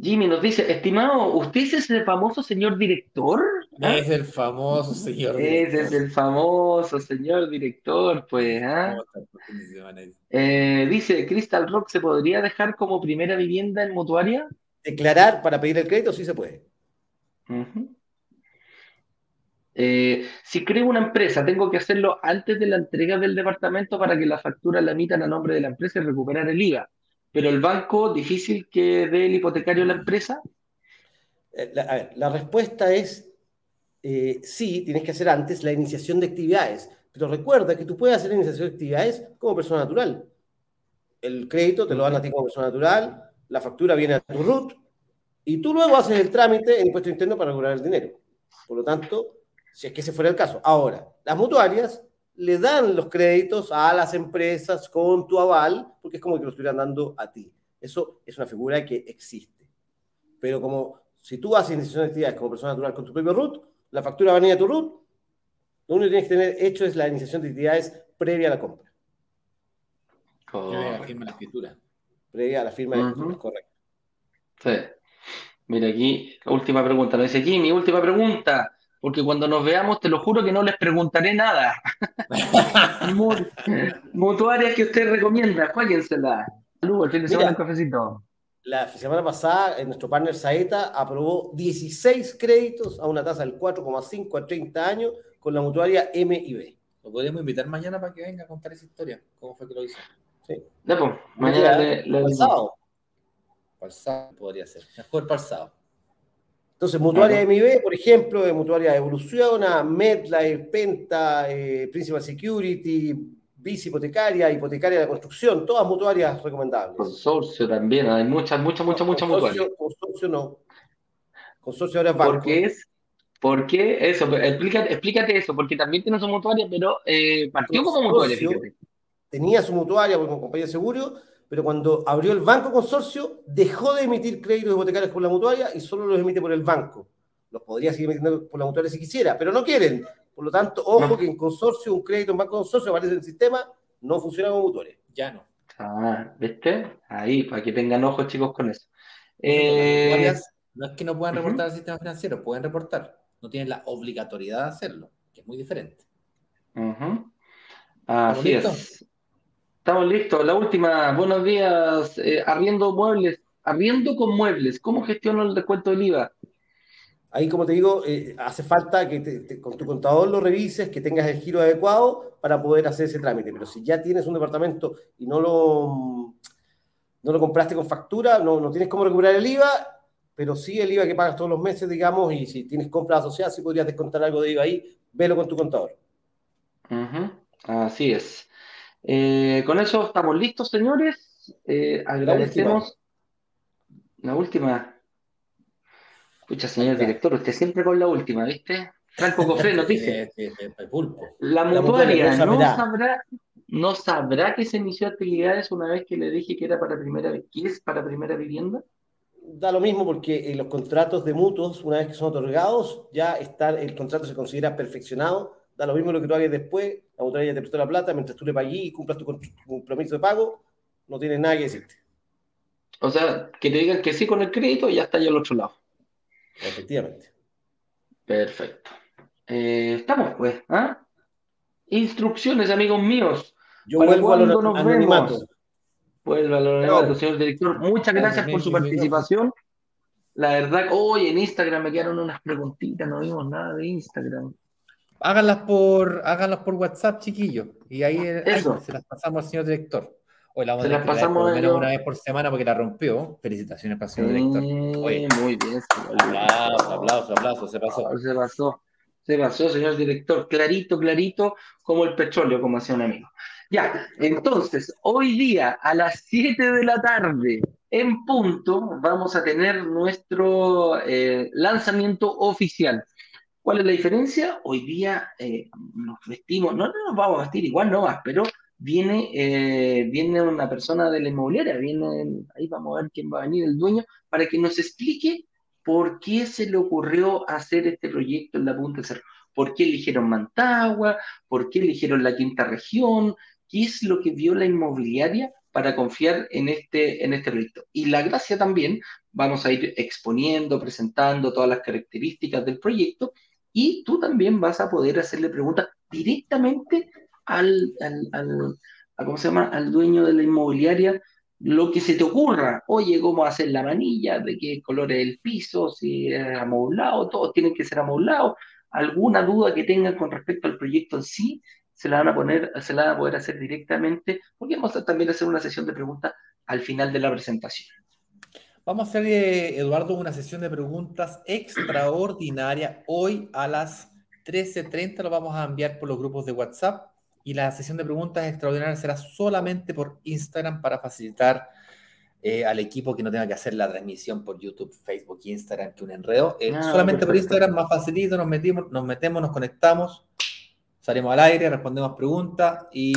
Jimmy nos dice, estimado, ¿usted es ese famoso señor director? ¿Ah? Es el famoso señor director. Ese es el famoso señor director, pues. ¿ah? Eh, dice, ¿Crystal Rock se podría dejar como primera vivienda en mutuaria? Declarar para pedir el crédito, sí se puede. Eh, si creo una empresa, tengo que hacerlo antes de la entrega del departamento para que la factura la emitan a nombre de la empresa y recuperar el IVA pero el banco, difícil que dé el hipotecario a la empresa. Eh, la, a ver, la respuesta es eh, sí, tienes que hacer antes la iniciación de actividades, pero recuerda que tú puedes hacer la iniciación de actividades como persona natural. El crédito te lo dan a ti como persona natural, la factura viene a tu RUT y tú luego haces el trámite en impuesto interno para cobrar el dinero. Por lo tanto, si es que ese fuera el caso. Ahora, las mutuarias le dan los créditos a las empresas con tu aval, porque es como que lo estuvieran dando a ti. Eso es una figura que existe. Pero como si tú haces iniciación de actividades como persona natural con tu propio RUT, la factura va a venir a tu RUT, lo único que tienes que tener hecho es la iniciación de actividades previa a la compra. Previa a la firma de la escritura. Previa a la firma de la escritura, correcto. Sí. Mira aquí, la última pregunta. Nos dice Jimmy, última pregunta porque cuando nos veamos, te lo juro que no les preguntaré nada. Mutuarias que usted recomienda, jueguensela. Saludos, el fin de semana un cafecito. La semana pasada, nuestro partner Saeta aprobó 16 créditos a una tasa del 4,5 a 30 años con la mutuaria M y B. Lo podríamos invitar mañana para que venga a contar esa historia. ¿Cómo fue que lo hizo? Sí. Ya, pues, mañana le, le... Pasado. Pasado podría ser. Mejor pasado. Entonces, Mutuaria MIB, por ejemplo, Mutuaria Evoluciona, MedLife, Penta, eh, Principal Security, Bici Hipotecaria, Hipotecaria de la Construcción, todas mutuarias recomendables. Consorcio también, hay muchas, muchas, muchas, muchas mutuarias. Consorcio no. Consorcio ahora es banco. ¿Por qué es? ¿Por qué eso? Explícate, explícate eso, porque también tiene su mutuaria, pero eh, partió como mutuaria, fíjate. Tenía su mutuaria como compañía de seguro, pero cuando abrió el banco consorcio, dejó de emitir créditos hipotecarios por la mutuaria y solo los emite por el banco. Los podría seguir emitiendo por la mutuaria si quisiera, pero no quieren. Por lo tanto, ojo que en consorcio, un crédito en banco consorcio aparece en el sistema, no funciona como mutuaria. Ya no. Ah, ¿viste? Ahí, para que tengan ojos, chicos, con eso. Eh, no es que no puedan reportar al sistema financiero, pueden reportar. No tienen la obligatoriedad de hacerlo, que es muy diferente. Así es. Estamos listos. La última. Buenos días. Eh, arriendo muebles. Arriendo con muebles. ¿Cómo gestiono el descuento del IVA? Ahí, como te digo, eh, hace falta que con tu contador lo revises, que tengas el giro adecuado para poder hacer ese trámite. Pero si ya tienes un departamento y no lo, no lo compraste con factura, no, no tienes cómo recuperar el IVA, pero sí el IVA que pagas todos los meses, digamos, y si tienes compras asociadas, sí podrías descontar algo de IVA ahí, velo con tu contador. Así es. Eh, con eso estamos listos, señores. Eh, agradecemos. La última. Escucha, señor director, usted siempre con la última, ¿viste? Franco Cofre nos dice. La mutuaria no sabrá, no sabrá que se inició actividades una vez que le dije que era para primera vez. ¿Qué es para primera vivienda? Da lo mismo porque en los contratos de mutuos, una vez que son otorgados, ya está, el contrato se considera perfeccionado da lo mismo lo que tú hagas después, la autoridad ya te prestó la plata, mientras tú le pagues y cumplas tu compromiso de pago, no tienes nada que decirte. O sea, que te digan que sí con el crédito y ya está ya al otro lado. Efectivamente. Perfecto. Eh, estamos pues, ¿ah? Instrucciones, amigos míos. Yo vuelvo a lo, nos vemos. Vuelvo a lo señor director. Muchas gracias por su participación. La verdad, hoy en Instagram me quedaron unas preguntitas, no vimos nada de Instagram. Háganlas por, háganlas por WhatsApp, chiquillos. Y ahí, se las pasamos al señor director. Hoy la vamos se las pasamos una vez por semana porque la rompió. Felicitaciones para el señor director. muy bien. Aplausos, aplausos, aplausos. Se pasó. Se pasó. Se pasó, señor director. Clarito, clarito, como el petróleo, como hacía un amigo. Ya, entonces, hoy día a las 7 de la tarde, en punto, vamos a tener nuestro eh, lanzamiento oficial ¿Cuál es la diferencia? Hoy día eh, nos vestimos, no, nos vamos a vestir igual no más, pero viene, eh, viene una persona de la inmobiliaria, viene, ahí vamos a ver quién va a venir, el dueño, para que nos explique por qué se le ocurrió hacer este proyecto en la Punta del Cerro, por qué eligieron Mantagua, por qué eligieron la quinta región, qué es lo que vio la inmobiliaria para confiar en este, en este proyecto. Y la gracia también, vamos a ir exponiendo, presentando todas las características del proyecto y tú también vas a poder hacerle preguntas directamente al, al, ¿cómo se llama? al dueño de la inmobiliaria lo que se te ocurra. Oye, ¿cómo hacer la manilla? ¿De qué color es el piso? Si es amoblado, todos tienen que ser amoblados. Alguna duda que tengan con respecto al proyecto en sí, se la van a poner, se la van a poder hacer directamente, porque vamos a también hacer una sesión de preguntas al final de la presentación. Vamos a hacer, eh, Eduardo, una sesión de preguntas extraordinaria. Hoy a las 13.30 lo vamos a enviar por los grupos de WhatsApp y la sesión de preguntas extraordinarias será solamente por Instagram para facilitar eh, al equipo que no tenga que hacer la transmisión por YouTube, Facebook, Instagram, que un enredo. Eh, ah, solamente por Instagram, más facilito, nos, metimos, nos metemos, nos conectamos, salimos al aire, respondemos preguntas y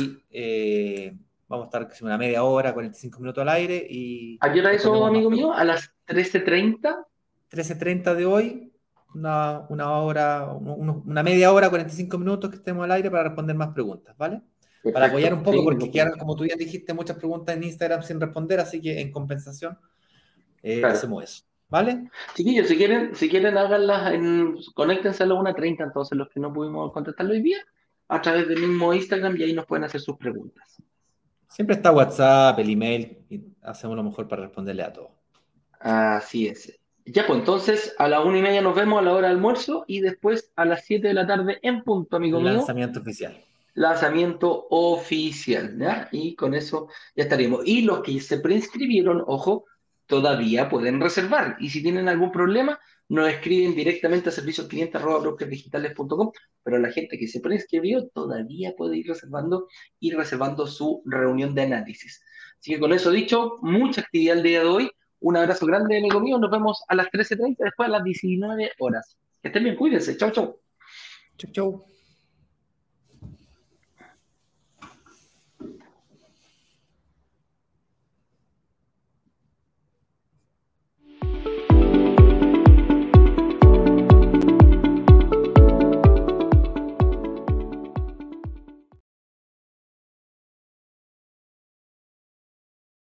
Vamos a estar casi una media hora, 45 minutos al aire. Y ¿A qué hora eso, amigo mío? ¿A las 13.30? 13.30 de hoy, una, una, hora, una media hora, 45 minutos que estemos al aire para responder más preguntas, ¿vale? Para apoyar un poco, porque quedaron, como tú ya dijiste, muchas preguntas en Instagram sin responder, así que en compensación eh, hacemos eso. ¿Vale? Chiquillos, si quieren, si quieren háganlas, en, conéctense a la 1.30, entonces los que no pudimos contestarlo hoy día, a través del mismo Instagram y ahí nos pueden hacer sus preguntas. Siempre está WhatsApp, el email, y hacemos lo mejor para responderle a todos. Así es. Ya, pues entonces a las una y media nos vemos a la hora de almuerzo y después a las siete de la tarde en punto, amigo mío. Lanzamiento oficial. Lanzamiento oficial, ¿ya? Y con eso ya estaremos. Y los que se preinscribieron, ojo, todavía pueden reservar. Y si tienen algún problema, nos escriben directamente a servicios brokersdigitales.com, pero la gente que se preinscribió todavía puede ir reservando y reservando su reunión de análisis. Así que con eso dicho, mucha actividad el día de hoy. Un abrazo grande, amigo mío. Nos vemos a las 13.30, después a las 19 horas. Que estén bien, cuídense. Chau, chau. Chau, chau.